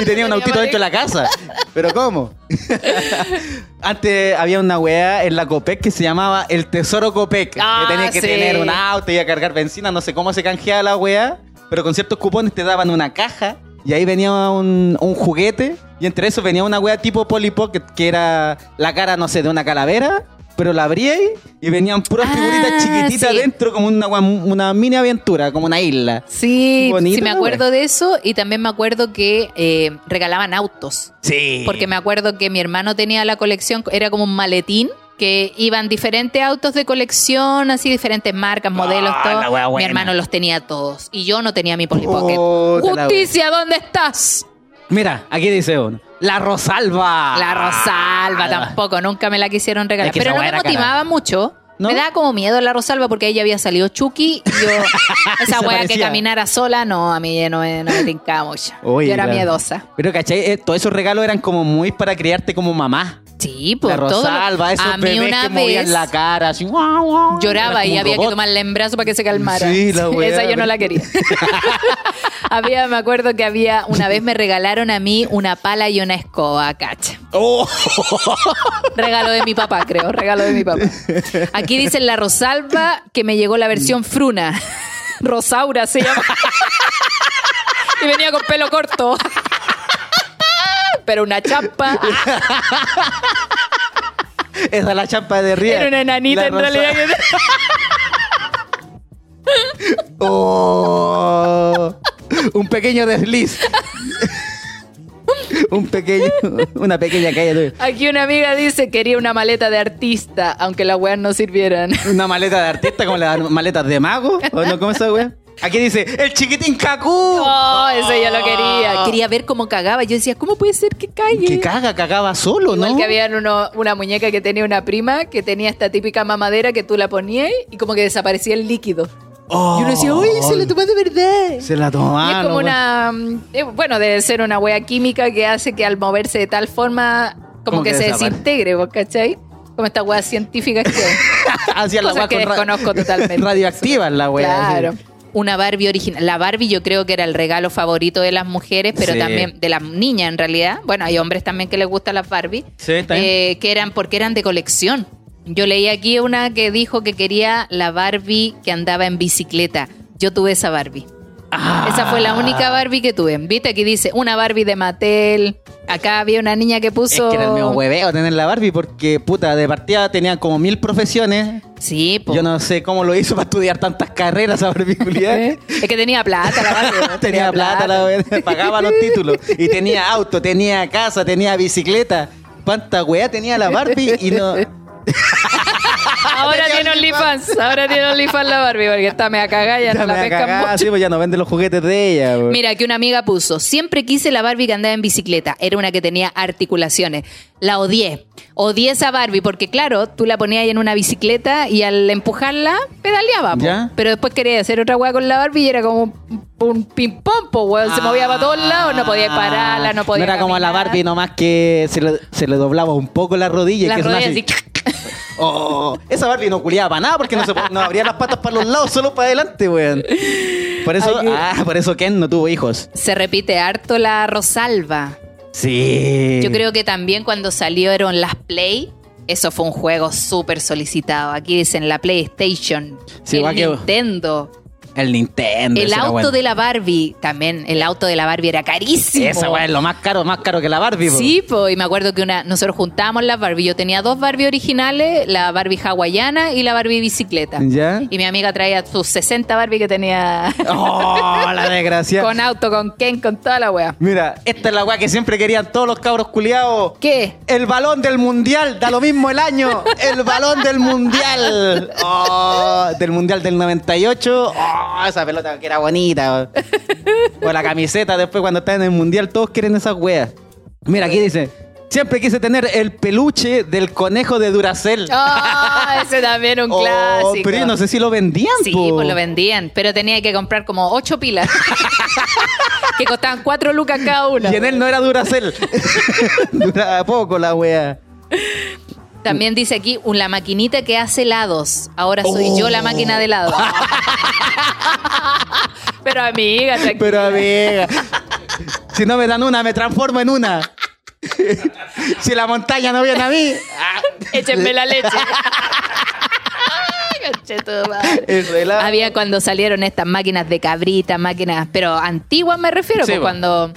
Y tenía un autito dentro de la casa. ¿Pero cómo? Antes había una weá en la Copec que se llamaba el Tesoro Copec. Ah, que tenía que sí. tener un auto y a cargar benzina. No sé cómo se canjeaba la weá. Pero con ciertos cupones te daban una caja. Y ahí venía un, un juguete. Y entre eso venía una weá tipo Polly Pocket. Que era la cara, no sé, de una calavera. Pero la abría ahí y venían puras Ah, figuritas chiquititas sí. dentro. Como una, una mini aventura, como una isla. Sí, Bonita sí me acuerdo wea. de eso y también me acuerdo que eh, regalaban autos. Sí. Porque me acuerdo que mi hermano tenía la colección, era como un maletín que iban diferentes autos de colección, así diferentes marcas, modelos, Ah, wea todo. Mi hermano los tenía todos y yo no tenía mi Polly Pocket. Justicia, ¿dónde estás? Mira, aquí dice uno. La Rosalba. La Rosalba tampoco, nunca me la quisieron regalar. Es que Pero no me motivaba cara. mucho. ¿No? Me daba como miedo la Rosalba porque ya había salido Chucky yo, esa wea que caminara sola, no, a mí no me, no me tincaba mucho. Yo era claro. miedosa. Pero, ¿cachai? Eh, todos esos regalos eran como muy para criarte como mamá. Sí, pues la todo. Rosalba, esos a mí bebés una que movían vez la cara así. guau, guau, lloraba y había que tomarla en brazo para que se calmara. Sí, la weá, Esa yo no la quería. había, me acuerdo que había, una vez me regalaron a mí una pala y una escoba, cacha. Oh. Regalo de mi papá, creo. Regalo de mi papá. Aquí dicen la Rosalba que me llegó la versión fruna. Rosaura se llama. y venía con pelo corto. Pero una chapa. Esa es la champa de Ría. Era una enanita La en Rosa- realidad. que- Oh. Un pequeño desliz. Un pequeño, una pequeña calle. Aquí una amiga dice quería una maleta de artista, aunque las weas no sirvieran. Una maleta de artista como las maletas de mago. ¿O no? ¿Cómo esa wea? Aquí dice, el chiquitín Cacú. Oh, ese yo lo quería. Quería ver cómo cagaba. Yo decía, ¿cómo puede ser que cague? Que caga, cagaba solo, Igual ¿no? que había uno- una muñeca que tenía una prima que tenía esta típica mamadera que tú la ponías y como que desaparecía el líquido. Oh. y uno decía, uy, se lo tomó de verdad. Se la y tomaron. es como wea. una. mm, eh, bueno, debe ser una wea química que hace que al moverse de tal forma, como Como que, que se desintegre, ¿vos cachai? Como estas weas científicas que. Hacían la wea que desconozco totalmente. Radioactivas la wea. Claro. Una Barbie original. La Barbie yo creo que era el regalo favorito de las mujeres, pero Sí. también de las niñas en realidad. Bueno, hay hombres también que les gustan las Barbie. Sí. Eh, que eran porque eran de colección. Yo leí aquí una que dijo que quería la Barbie que andaba en bicicleta. Yo tuve esa Barbie. Ah. Esa fue la única Barbie que tuve. ¿Viste? Aquí dice una Barbie de Mattel. Acá había una niña que Es puso. que era el medio hueveo tener la Barbie porque, puta, de partida tenía como mil profesiones. Sí, po. Yo no sé cómo lo hizo para estudiar tantas carreras esa Barbie. Es que tenía plata la Barbie. tenía plata, la wea, pagaba los títulos. Y tenía auto, tenía casa, tenía bicicleta. ¿Cuánta weá tenía la Barbie? Y no. Ahora tiene OnlyFans. Ahora tiene OnlyFans la Barbie porque está media cagada, ya, no Ya la pescan mucho. sí, pues ya no vende los juguetes de ella. wea. Mira, que una amiga puso, siempre quise la Barbie que andaba en bicicleta. Era una que tenía articulaciones. La odié. Odié esa Barbie porque, claro, tú la ponías ahí en una bicicleta y al empujarla, pedaleaba. po. Ya. Pero después quería hacer otra hueá con la Barbie y era como un, un ping-pong, po, weón. Se movía para todos lados, no podía pararla, no podía Ah. No era como la caminar. Barbie, nomás que se le, se le doblaba un poco la rodilla. y Las que sonaba rodillas así. así. Oh, esa Barbie no culiaba para nada porque no, se, no abría las patas para los lados, solo para adelante, weón. Por eso, Ay, ah, por eso Ken no tuvo hijos. Se repite harto la Rosalba. Sí. Yo creo que también cuando salieron las Play, eso fue un juego súper solicitado. Aquí dicen la PlayStation, Sí, el igual que- Nintendo. El Nintendo. El auto bueno. de la Barbie, también, el auto de la Barbie era carísimo. Esa weá es lo más caro, más caro que la Barbie. po. Sí, pues, y me acuerdo que una, nosotros juntábamos las Barbie. Yo tenía dos Barbie originales, la Barbie hawaiana y la Barbie bicicleta. ¿Ya? Y mi amiga traía sus 60 Barbie que tenía Oh, la desgracia. con auto, con Ken, con toda la wea. Mira, esta es la weá que siempre querían todos los cabros culiados. ¿Qué? El balón del mundial, da lo mismo el año. El balón del mundial. Oh, del mundial del 98. Oh, esa pelota que era bonita. O la camiseta después cuando está en el mundial, todos quieren esas weas. Mira, aquí dice. Siempre quise tener el peluche del conejo de Duracell. Oh, ese también un Oh, clásico. pero yo no sé si lo vendían, Sí, po. pues lo vendían, pero tenía que comprar como ocho pilas. que costaban cuatro lucas cada una. Y en él no era Duracell. Duraba poco la wea. También dice aquí, un- la maquinita que hace helados. Ahora soy Oh. yo la máquina de helado. pero amiga, tranquila. Pero amiga, si no me dan una, me transformo en una. si la montaña no viene a mí, Échenme la leche. Había cuando salieron estas máquinas de cabrita, máquinas, pero antiguas me refiero, Sí, pues cuando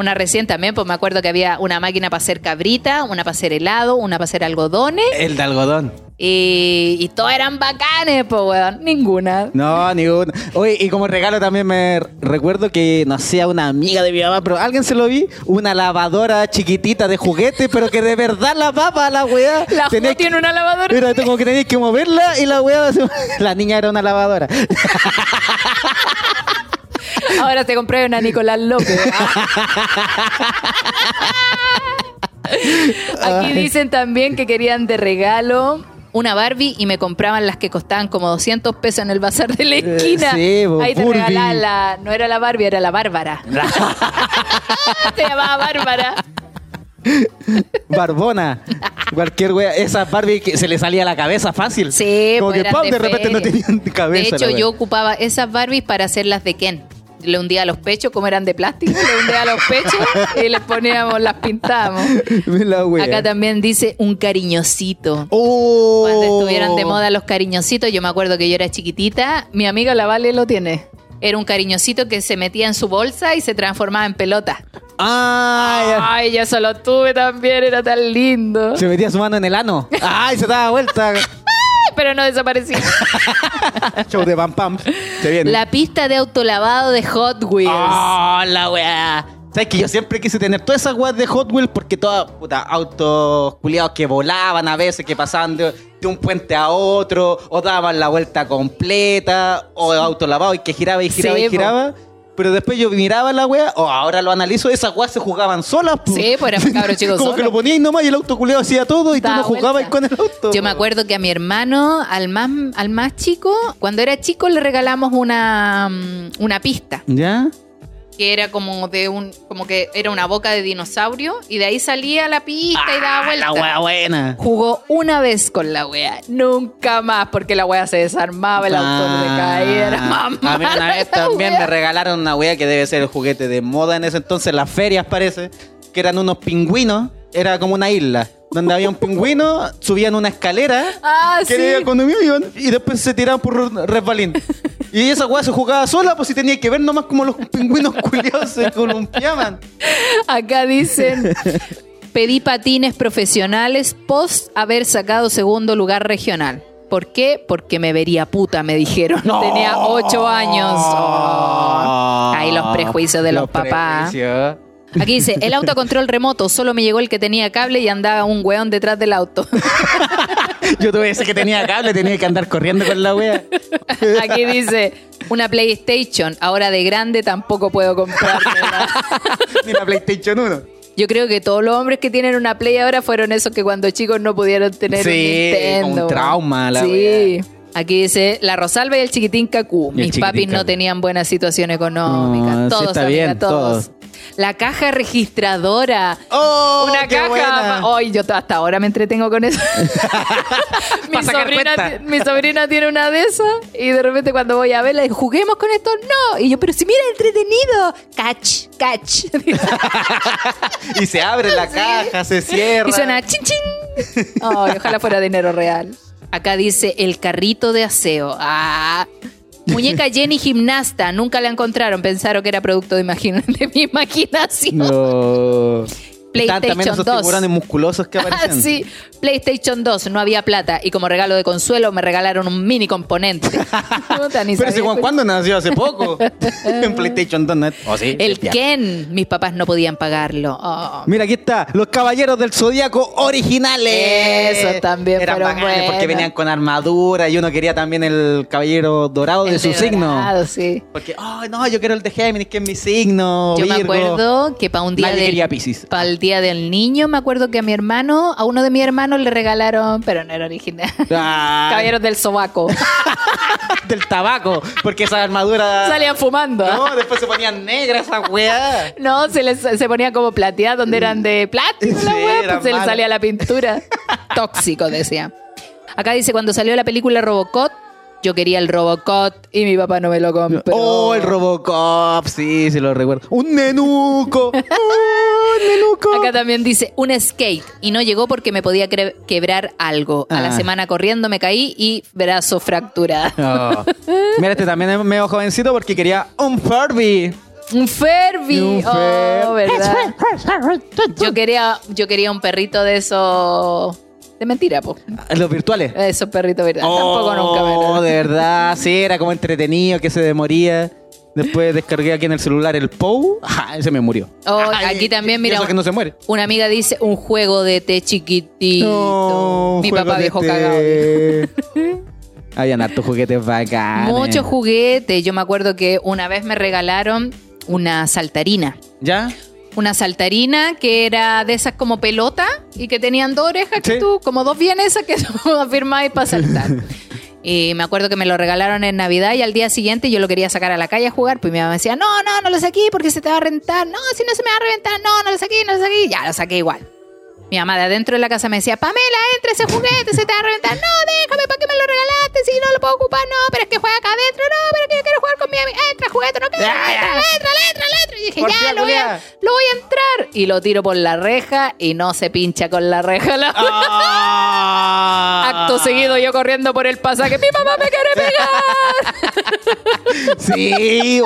una recién también, pues me acuerdo que había una máquina para hacer cabrita, una para hacer helado, una para hacer algodones El de algodón. y, y todas eran bacanes, pues weón, ninguna. No, ni una. Oye, y como regalo también me recuerdo que, no sé, a una amiga de mi mamá, pero alguien se lo vi, una lavadora chiquitita de juguete, pero que de verdad lavaba la weá. La que- tiene una lavadora. Era como que tenías que moverla y la weá, la niña era una lavadora. Ahora te compré una Nicolás López. Aquí dicen también que querían de regalo una Barbie y me compraban las que costaban como 200 pesos en el bazar de la esquina. sí, bo, Ahí te Furby. regalaban la... No era la Barbie, era la Bárbara. te llamaba Bárbara. Barbona. Cualquier wea. Esa Barbie que se le salía la cabeza fácil. Sí, Como pues que de repente no tenían cabeza. De hecho, yo ocupaba esas Barbies para hacerlas de Ken. Le hundía los pechos, como eran de plástico, le hundía los pechos y les poníamos, las pintábamos. La. Acá también dice un cariñosito. Oh. Cuando estuvieron de moda los cariñositos, yo me acuerdo que yo era chiquitita, mi amiga la Vale lo tiene. Era un cariñosito que se metía en su bolsa y se transformaba en pelota. Ay, yo eso lo tuve también, era tan lindo. Se metía su mano en el ano. Ay, se daba vuelta. Pero no desapareció. Show de Pam Pam. Se viene. La pista de autolavado de Hot Wheels. Oh, la weá. ¿Sabes que yo siempre quise tener todas esas weas de Hot Wheels porque todas, puta, autos culiados que volaban a veces, que pasaban de, de un puente a otro, o daban la vuelta completa, o auto lavado y que giraba y giraba Sí, y po. Pero después yo miraba la wea, o ahora lo analizo, esas weas se jugaban solas. po. Sí, pues eran cabros chicos Como solos. que lo ponías nomás y el auto hacía todo y tú no jugabas con el auto. Yo me acuerdo que a mi hermano, al más, al más chico, cuando era chico le regalamos una, mm, una pista. ¿Ya? Que era como de un, como que era una boca de dinosaurio y de ahí salía la pista y daba Ah, vuelta. la wea buena. Jugó una vez con la wea, nunca más, porque la wea se desarmaba, el autor de caía, era más Ah, A mí una vez también wea. me regalaron una wea que debe ser el juguete de moda en ese entonces, las ferias parece, que eran unos pingüinos, era como una isla, donde había un pingüino, subían una escalera, Ah, que sí. era con un y después se tiraban por resbalín. Y esa wea se jugaba sola, pues si tenía que ver nomás como los pingüinos culiados se columpiaban. Acá dicen, pedí patines profesionales post haber sacado segundo lugar regional. ¿Por qué? Porque me vería puta, me dijeron. Tenía ocho años. Oh. Ahí los prejuicios de los, papás. prejuicios. Aquí dice, el auto a control remoto, solo me llegó el que tenía cable y andaba un weón detrás del auto. Yo tuve ese que tenía cable, tenía que andar corriendo con la wea. Aquí dice, una PlayStation, ahora de grande tampoco puedo comprármela. Ni la PlayStation 1. Yo creo que todos los hombres que tienen una Play ahora fueron esos que cuando chicos no pudieron tener un Sí, Nintendo. un trauma, la Sí. wea. Aquí dice la Rosalba y el chiquitín Cacú. El Mis papis no tenían buena situación económica. No, sí todos, está amiga, bien, todos. todos. La caja registradora. ¡Oh, Una qué caja. buena! Hoy yo hasta ahora me entretengo con eso. mi, sacar sobrina, cuenta. ti- mi sobrina tiene una de esas y de repente cuando voy a verla, juguemos con esto, no. Y yo, pero si mira entretenido. Catch, catch. Y se abre la caja, se cierra. y suena chin chin. Ay, ojalá fuera dinero real. Acá dice el carrito de aseo. Ah. Muñeca Jenny gimnasta, nunca la encontraron, pensaron que era producto de, de mi imaginación. No. Estaban también PlayStation esos 2. tiburones musculosos que Ah, aparecen. sí, PlayStation 2, no había plata y como regalo de consuelo me regalaron un mini componente. Puta, ni Pero si Juan cuándo nació hace poco. en PlayStation 2. ¿no? ¿O sí? El Ya. Ken, mis papás no podían pagarlo. Oh. Mira, aquí está. Los caballeros del zodiaco originales. Eso también Eran fueron bacanes porque venían con armadura y uno quería también el caballero dorado de su signo. dorado, sí. Porque, ay, no, yo quiero el de Géminis, que es mi signo. Yo me Virgo. acuerdo que para un día Nadie del, quería Piscis. para el día del niño, me acuerdo que a mi hermano, a uno de mis hermanos le regalaron, pero no era original. Ah, Caballeros del sobaco. del tabaco. Porque esa armadura. Salían fumando. No, después se ponían negras esa weá. No, se les se ponía como plateadas donde eran de plástico la Sí, wea, eran pues se les salía la pintura. Tóxico, decía. Acá dice, cuando salió la película Robocop, yo quería el Robocop y mi papá no me lo compró. Oh, el Robocop, sí, se lo recuerdo. Un nenuco. Oh, un nenuco. Acá también dice, un skate. Y no llegó porque me podía quebrar algo. A la Ah. semana corriendo me caí y brazo fracturado. Oh. Mira, este también es medio jovencito porque quería un Furby. Un Furby. Un Oh, Fur- ¿verdad? Yo quería, yo quería un perrito de esos... De mentira, po. Los virtuales. Esos perritos, ¿verdad? Tampoco nunca me Oh, de verdad, sí, era como entretenido, que se demoría. Después descargué aquí en el celular el POU. Ajá, ese me murió. Oh, Ay, aquí también, mira, Eso que no se muere. Una amiga dice un juego de té chiquitito. No, Mi juego papá de viejo té. cagado. Habían hartos juguetes bacanes. Muchos juguetes. Yo me acuerdo que una vez me regalaron una saltarina. ¿Ya? Una saltarina que era de esas como pelota y que tenían dos orejas que Sí. tú, como dos vienesas que tú afirmáis para saltar. Y me acuerdo que me lo regalaron en Navidad y al día siguiente yo lo quería sacar a la calle a jugar. Pues mi mamá me decía, no, no, no lo saqué porque se te va a rentar. No, si no se me va a reventar, no, no lo saqué, no lo saqué. Ya lo saqué igual. Mi mamá de adentro de la casa me decía, Pamela, entra ese juguete, se te va a reventar. No, déjame, ¿para qué me lo regalaste? Si no lo puedo ocupar, no, pero es que juega acá adentro, no, pero es que yo quiero jugar con mi amiga. Entra, juguete, no quiero. Entra, entra, entra, entra. Y dije, ya, lo voy, a, lo voy a entrar. Y lo tiro por la reja y no se pincha con la reja. la- Ah. Acto seguido yo corriendo por el pasaje. Mi mamá me quiere pegar. Sí.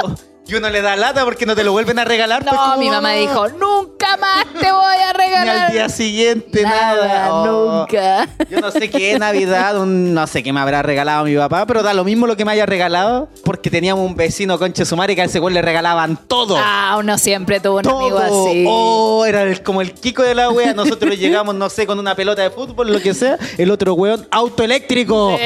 Y uno le da lata porque no te lo vuelven a regalar. pues, No, como- mi mamá dijo, nunca más te voy a Ni regalar. al día siguiente, Nada, nada. Oh. nunca. Yo no sé qué Navidad, un- no sé qué me habrá regalado mi papá, pero da lo mismo lo que me haya regalado, porque teníamos un vecino conche su madre que a ese güey le regalaban todo. Ah, uno siempre tuvo un amigo así. Oh, era el- como el Kiko de la wea. Nosotros llegamos, no sé, con una pelota de fútbol, lo que sea. El otro weón, auto eléctrico.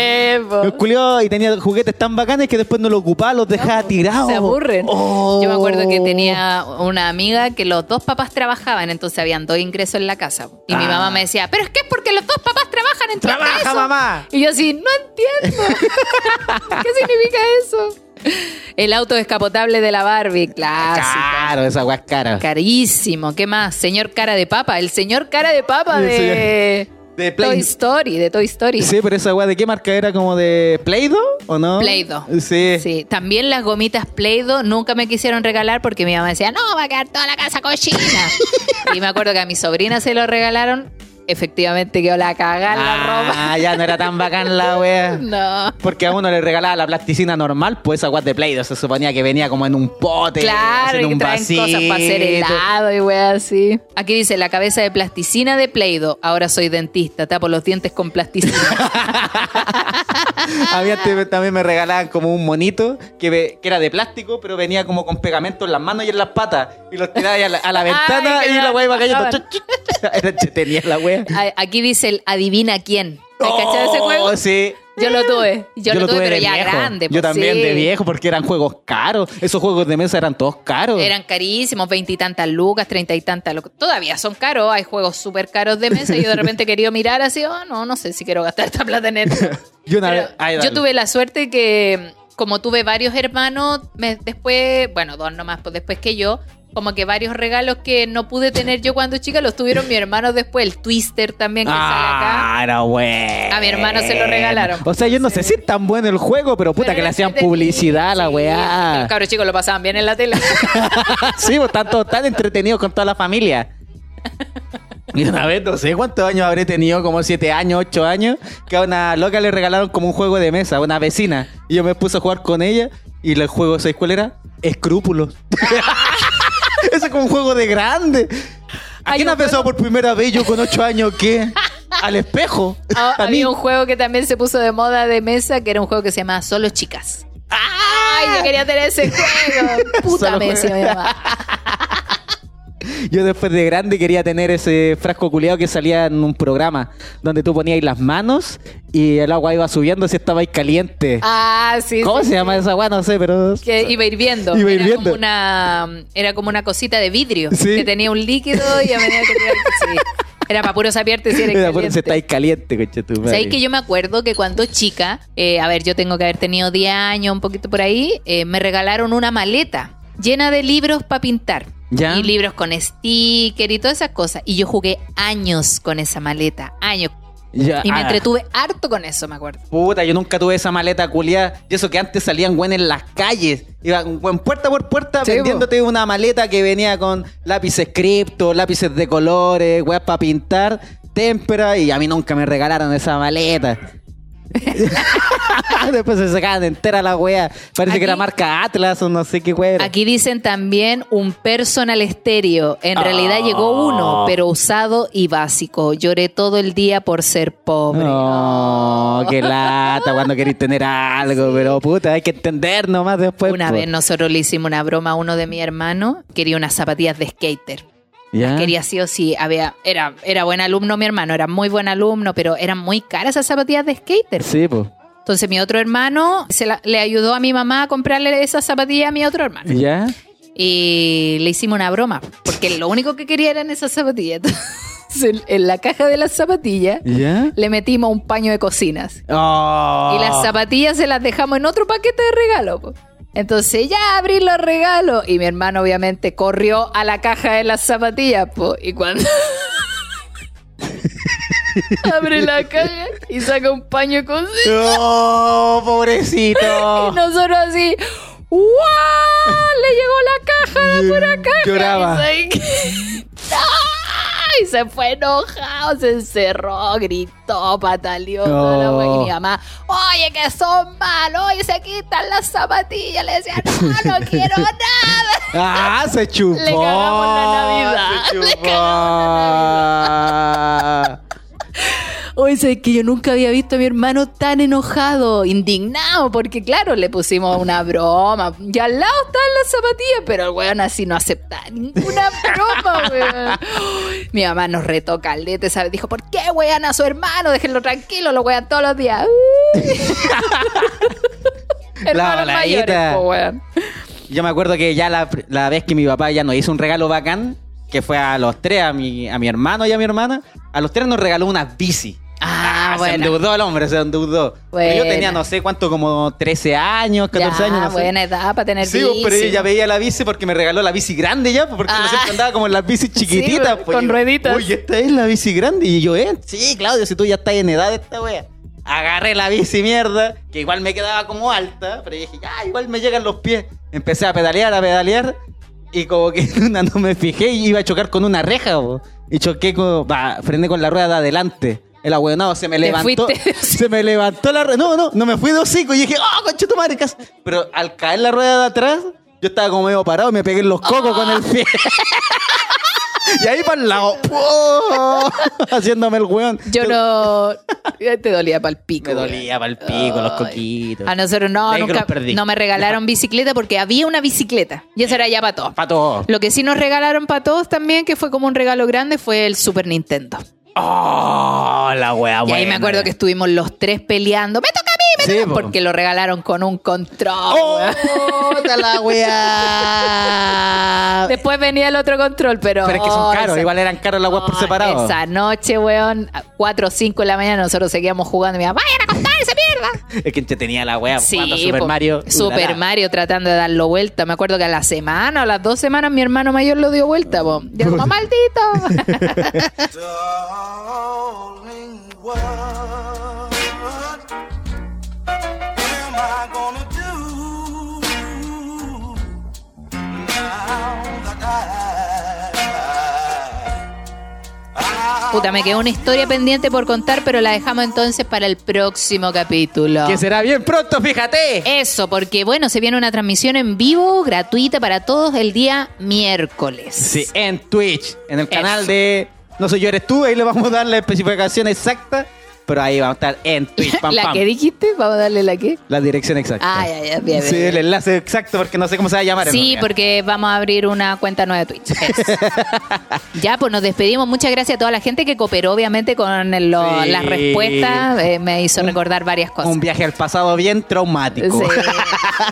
Culiao y tenía juguetes tan bacanes que después no los ocupaba, los dejaba tirados. Se aburren. Oh. Yo me acuerdo que tenía una amiga que los dos papás trabajaban, entonces habían dos ingresos en la casa. Y mi Ah. mamá me decía, pero es que es porque los dos papás trabajan en tu ¡Trabaja, ingreso". mamá! Y yo así, no entiendo. ¿Qué significa eso? El auto descapotable de la Barbie, clásico. Claro, esa weá es cara. Carísimo. ¿Qué más? Señor cara de papa. El señor cara de papa de, De Play- Toy Story, de Toy Story. Sí, pero esa weá de qué marca era como de Play-Doh o no? Play-Doh. Sí. Sí, también las gomitas Play-Doh nunca me quisieron regalar porque mi mamá decía, no, va a quedar toda la casa cochina. y me acuerdo que a mi sobrina se lo regalaron. Efectivamente quedó la cagada en la ropa. Ah, ya no era tan bacán la wea. No. Porque a uno le regalaba la plasticina normal, pues esa weá de Play-Doh se suponía que venía como en un pote. Claro, en y que un traen cosas para hacer vasito. helado y weas así. Aquí dice la cabeza de plasticina de Play-Doh. Ahora soy dentista, tapo los dientes con plasticina. A mí antes también me regalaban como un monito que, era de plástico, pero venía como con pegamento en las manos y en las patas. Y los tiraba a la, a la ventana Ay, y la weá iba cayendo. tenía la wea. Aquí dice el adivina quién. ¿Has cachado ese juego? Oh, sí. Yo lo tuve. Yo, lo, tuve, pero de ya viejo. grande. Yo pues, también sí. de viejo, porque eran juegos caros. Esos juegos de mesa eran todos caros. Eran carísimos, veintitantas lucas, treinta y tantas lucas. Todavía son caros, hay juegos súper caros de mesa. y Yo de repente he querido mirar así, oh, no, no sé si quiero gastar esta plata en esto. Yo una Pero vez- ay, yo dale. tuve la suerte que, como tuve varios hermanos, me- después, bueno, dos nomás, pues después que yo, como que varios regalos que no pude tener yo cuando chica los tuvieron mis hermanos después. El Twister también que sale acá. Ah, era bueno. A mi hermano se lo regalaron. O sea, yo no sé si es tan bueno el juego, pero puta Pero que le hacían publicidad a la sí. weá. Los cabros chicos lo pasaban bien en la tele. sí, pues están todos tan entretenidos con toda la familia. Y una vez, no sé cuántos años habré tenido, como siete años, ocho años, que a una loca le regalaron como un juego de mesa, una vecina. Y yo me puse a jugar con ella y el juego, ¿sabes cuál era? Escrúpulos. Ese es como un juego de grande. ¿A quién ha pensado por primera vez yo con ocho años qué? Al espejo. Ah, A mí. había un juego que también se puso de moda de mesa, que era un juego que se llamaba Solo Chicas. ¡Ay, yo quería tener ese juego! Puta Solo me decía mi mamá. Yo después de grande quería tener ese frasco culiado que salía en un programa donde tú ponías las manos y el agua iba subiendo si estaba ahí caliente. Ah, sí. ¿Cómo sí, se llama esa agua? No sé, pero. Que iba hirviendo. Iba era, hirviendo. Como una, era como una cosita de vidrio Sí. que tenía un líquido y a medida que te iba- sí. Era para puros apiarte si era Era caliente. si está ahí caliente, coche tu madre. ¿Sabes que yo me acuerdo que cuando chica, eh, a ver, yo tengo que haber tenido 10 años, un poquito por ahí, eh, me regalaron una maleta llena de libros para pintar. ¿Ya? Y libros con sticker y todas esas cosas. Y yo jugué años con esa maleta, años. Ya, Y me ah, entretuve harto con eso, me acuerdo. Puta, yo nunca tuve esa maleta culiada. Y eso que antes salían güey en las calles. Iban puerta por puerta Sí, vendiéndote una maleta que venía con lápices cripto, lápices de colores, weas para pintar, témpera. Y a mí nunca me regalaron esa maleta. Después se sacaban entera la wea. Parece Aquí- que era marca Atlas o no sé qué wea. era. Aquí dicen también un personal estéreo. En realidad llegó uno, pero usado y básico. Lloré todo el día por ser pobre. No, qué lata cuando queréis tener algo, pero puta, hay que entender nomás después. Una po. vez nosotros le hicimos una broma a uno de mi hermano. Quería unas zapatillas de skater. ¿Ya? Quería sí o sí. Había, era, era buen alumno mi hermano, era muy buen alumno, pero eran muy caras esas zapatillas de skater. Sí, pues. Entonces mi otro hermano se la- le ayudó a mi mamá a comprarle esas zapatillas a mi otro hermano. ¿Ya? Y le hicimos una broma, porque lo único que quería eran esas zapatillas. Entonces, en la caja de las zapatillas ¿Ya? le metimos un paño de cocinas. Oh. Y las zapatillas se las dejamos en otro paquete de regalo. po. Entonces ya abrí los regalos y mi hermano obviamente corrió a la caja de las zapatillas. po. Y cuando abre la caja y saca un paño cocina. ¡Oh, pobrecito! Y nosotros así, ¡wow! Le llegó la caja, la pura caja. Lloraba. Y se, ¡Ay! se fue enojado, se encerró, gritó, pataleó. toda la wea. Y mi mamá, oye, que son malos, oye, se quitan las zapatillas. Le decía, no, no quiero nada. ¡Ah, se chupó! Le cagamos la Navidad. ¡Se Le chupó! Oye, sé que yo nunca había visto a mi hermano tan enojado, indignado, porque claro, le pusimos una broma. Y al lado estaban las zapatillas, pero el weón así no aceptaba ninguna broma, weón. Mi mamá nos retó calete, ¿sabes? Dijo, ¿por qué wean a su hermano? Déjenlo tranquilo, lo wean todos los días. Hermanos La mayores, po, weón. Yo me acuerdo que ya la, la vez que mi papá ya nos hizo un regalo bacán, que fue a los tres, a mi, a mi hermano y a mi hermana, a los tres nos regaló una bici. Ah, Se bueno. endeudó el hombre, se endeudó. Yo tenía, no sé cuánto, como 13 años, 14 Ya, años, no sé. buena edad para tener Sí, bici. pero yo ya veía la bici porque me regaló la bici grande ya, porque Ah. uno siempre andaba como en las bicis chiquititas. Sí, pues, con yo, rueditas. Uy, esta es la bici grande. Y yo, ¿eh? Sí, Claudio, si tú ya estás en edad de esta wea. Agarré la bici mierda, que igual me quedaba como alta, pero dije, ya, igual me llegan los pies. Empecé a pedalear, a pedalear, y como que una no me fijé y iba a chocar con una reja, bo. y choqué con, frené con la rueda de adelante. El abuelado se me levantó. fuiste. Se me levantó la rueda. No, no, no me fui de hocico. Y dije, ¡oh, concha tu madre! cas-". Pero al caer la rueda de atrás, yo estaba como medio parado y me pegué en los cocos con el pie. y ahí para el lado, ¡pum! haciéndome el weón. Yo no. Te dolía para el pico. Me weón. dolía para el pico, los coquitos. A nosotros no, nunca perdí. no me regalaron bicicleta porque había una bicicleta. Y eso era ya para todos. Para todos. Lo que sí nos regalaron para todos también, que fue como un regalo grande, fue el Super Nintendo. ¡Oh, la wea y ahí me acuerdo que estuvimos los tres peleando. ¡Me toca a mí! ¡Me Sí, toca! po. Porque lo regalaron con un control. ¡Oh, la wea! Después venía el otro control, pero. Pero es que son oh, caros, esa- igual eran caros las weas por Oh, separado. Esa noche, weón, a 4 o 5 de la mañana, nosotros seguíamos jugando. Y me iba, ¡vayan a acostarse, mierda! Es que entretenía la wea jugando a Super po, Mario. Super ulala. Mario tratando de darlo vuelta. Me acuerdo que a la semana o a las dos semanas mi hermano mayor lo dio vuelta. Po. Y como, maldito. Puta, me quedó una historia pendiente por contar, pero la dejamos entonces para el próximo capítulo. Que será bien pronto, fíjate. Eso, porque bueno, se viene una transmisión en vivo, gratuita para todos el día miércoles. Sí, en Twitch, en el Eso. canal de No soy yo, eres tú. Ahí le vamos a dar la especificación exacta. Pero ahí vamos a estar en Twitch. Pam, ¿La pam. que dijiste? Vamos a darle la que. La dirección exacta. Ah, ya, ya, bien, Sí, bien, el enlace exacto porque no sé cómo se va a llamar. Sí, porque vamos a abrir una cuenta nueva de Twitch. Ya, pues nos despedimos. Muchas gracias a toda la gente que cooperó, obviamente, con el- lo- Sí. las respuestas. Eh, me hizo recordar varias cosas. Un viaje al pasado bien traumático. Sí.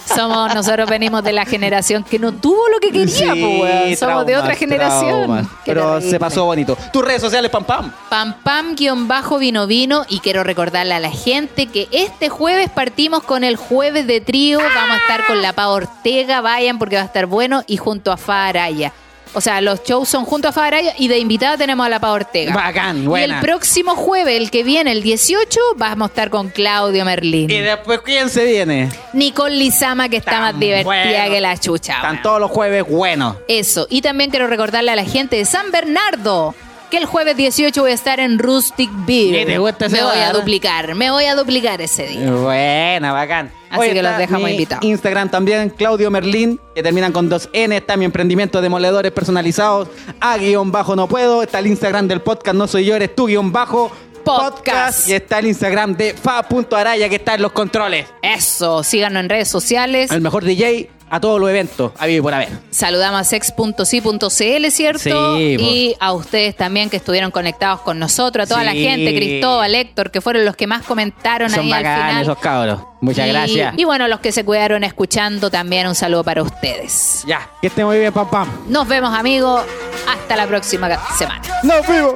Somos, nosotros venimos de la generación que no tuvo lo que quería, Sí, pues. Somos de otra generación. Qué Pero terrible. se pasó bonito. Tus redes sociales, pam pam. Pam pam guion bajo vino vino y quiero recordarle a la gente que este jueves partimos con el jueves de trío, vamos a estar con la Pa Ortega, vayan porque va a estar bueno y junto a Fa Araya. O sea, los shows son junto a Fa Araya y de invitada tenemos a la Pa Ortega. Bacán, y buena. el próximo jueves, el que viene, el 18, vamos a estar con Claudio Merlín. Y después, ¿quién se viene? Nicole Lizama, que está Tan más divertida bueno. que la chucha. Están todos los jueves buenos. Eso. Y también quiero recordarle a la gente de San Bernardo que el jueves 18 voy a estar en Rustic Beer. ¿Qué te gusta ese Me voy a duplicar, me voy a duplicar ese día. Buena, bacán. Así que los dejamos invitados. Instagram también, Claudio Merlín, que terminan con dos N. Está mi emprendimiento de moledores personalizados. A guion bajo no puedo. Está el Instagram del podcast No Soy Yo, eres tú guion bajo Podcast. Y está el Instagram de fa.araya, que está en los controles. Eso, síganos en redes sociales. El mejor DJ a todos los eventos. A vivir por haber. Saludamos a sex.si.cl, ¿cierto? Sí, y a ustedes también que estuvieron conectados con nosotros, a toda la gente, Cristóbal, Héctor, que fueron los que más comentaron Son ahí al final. esos cabros. Muchas Y- gracias. Y bueno, los que se quedaron escuchando, también un saludo para ustedes. Ya, que estén muy bien, pam pam. Nos vemos, amigos. Hasta la próxima semana. Nos vemos.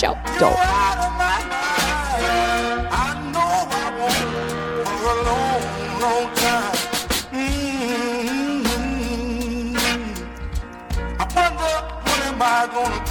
Chao. Chao. not gonna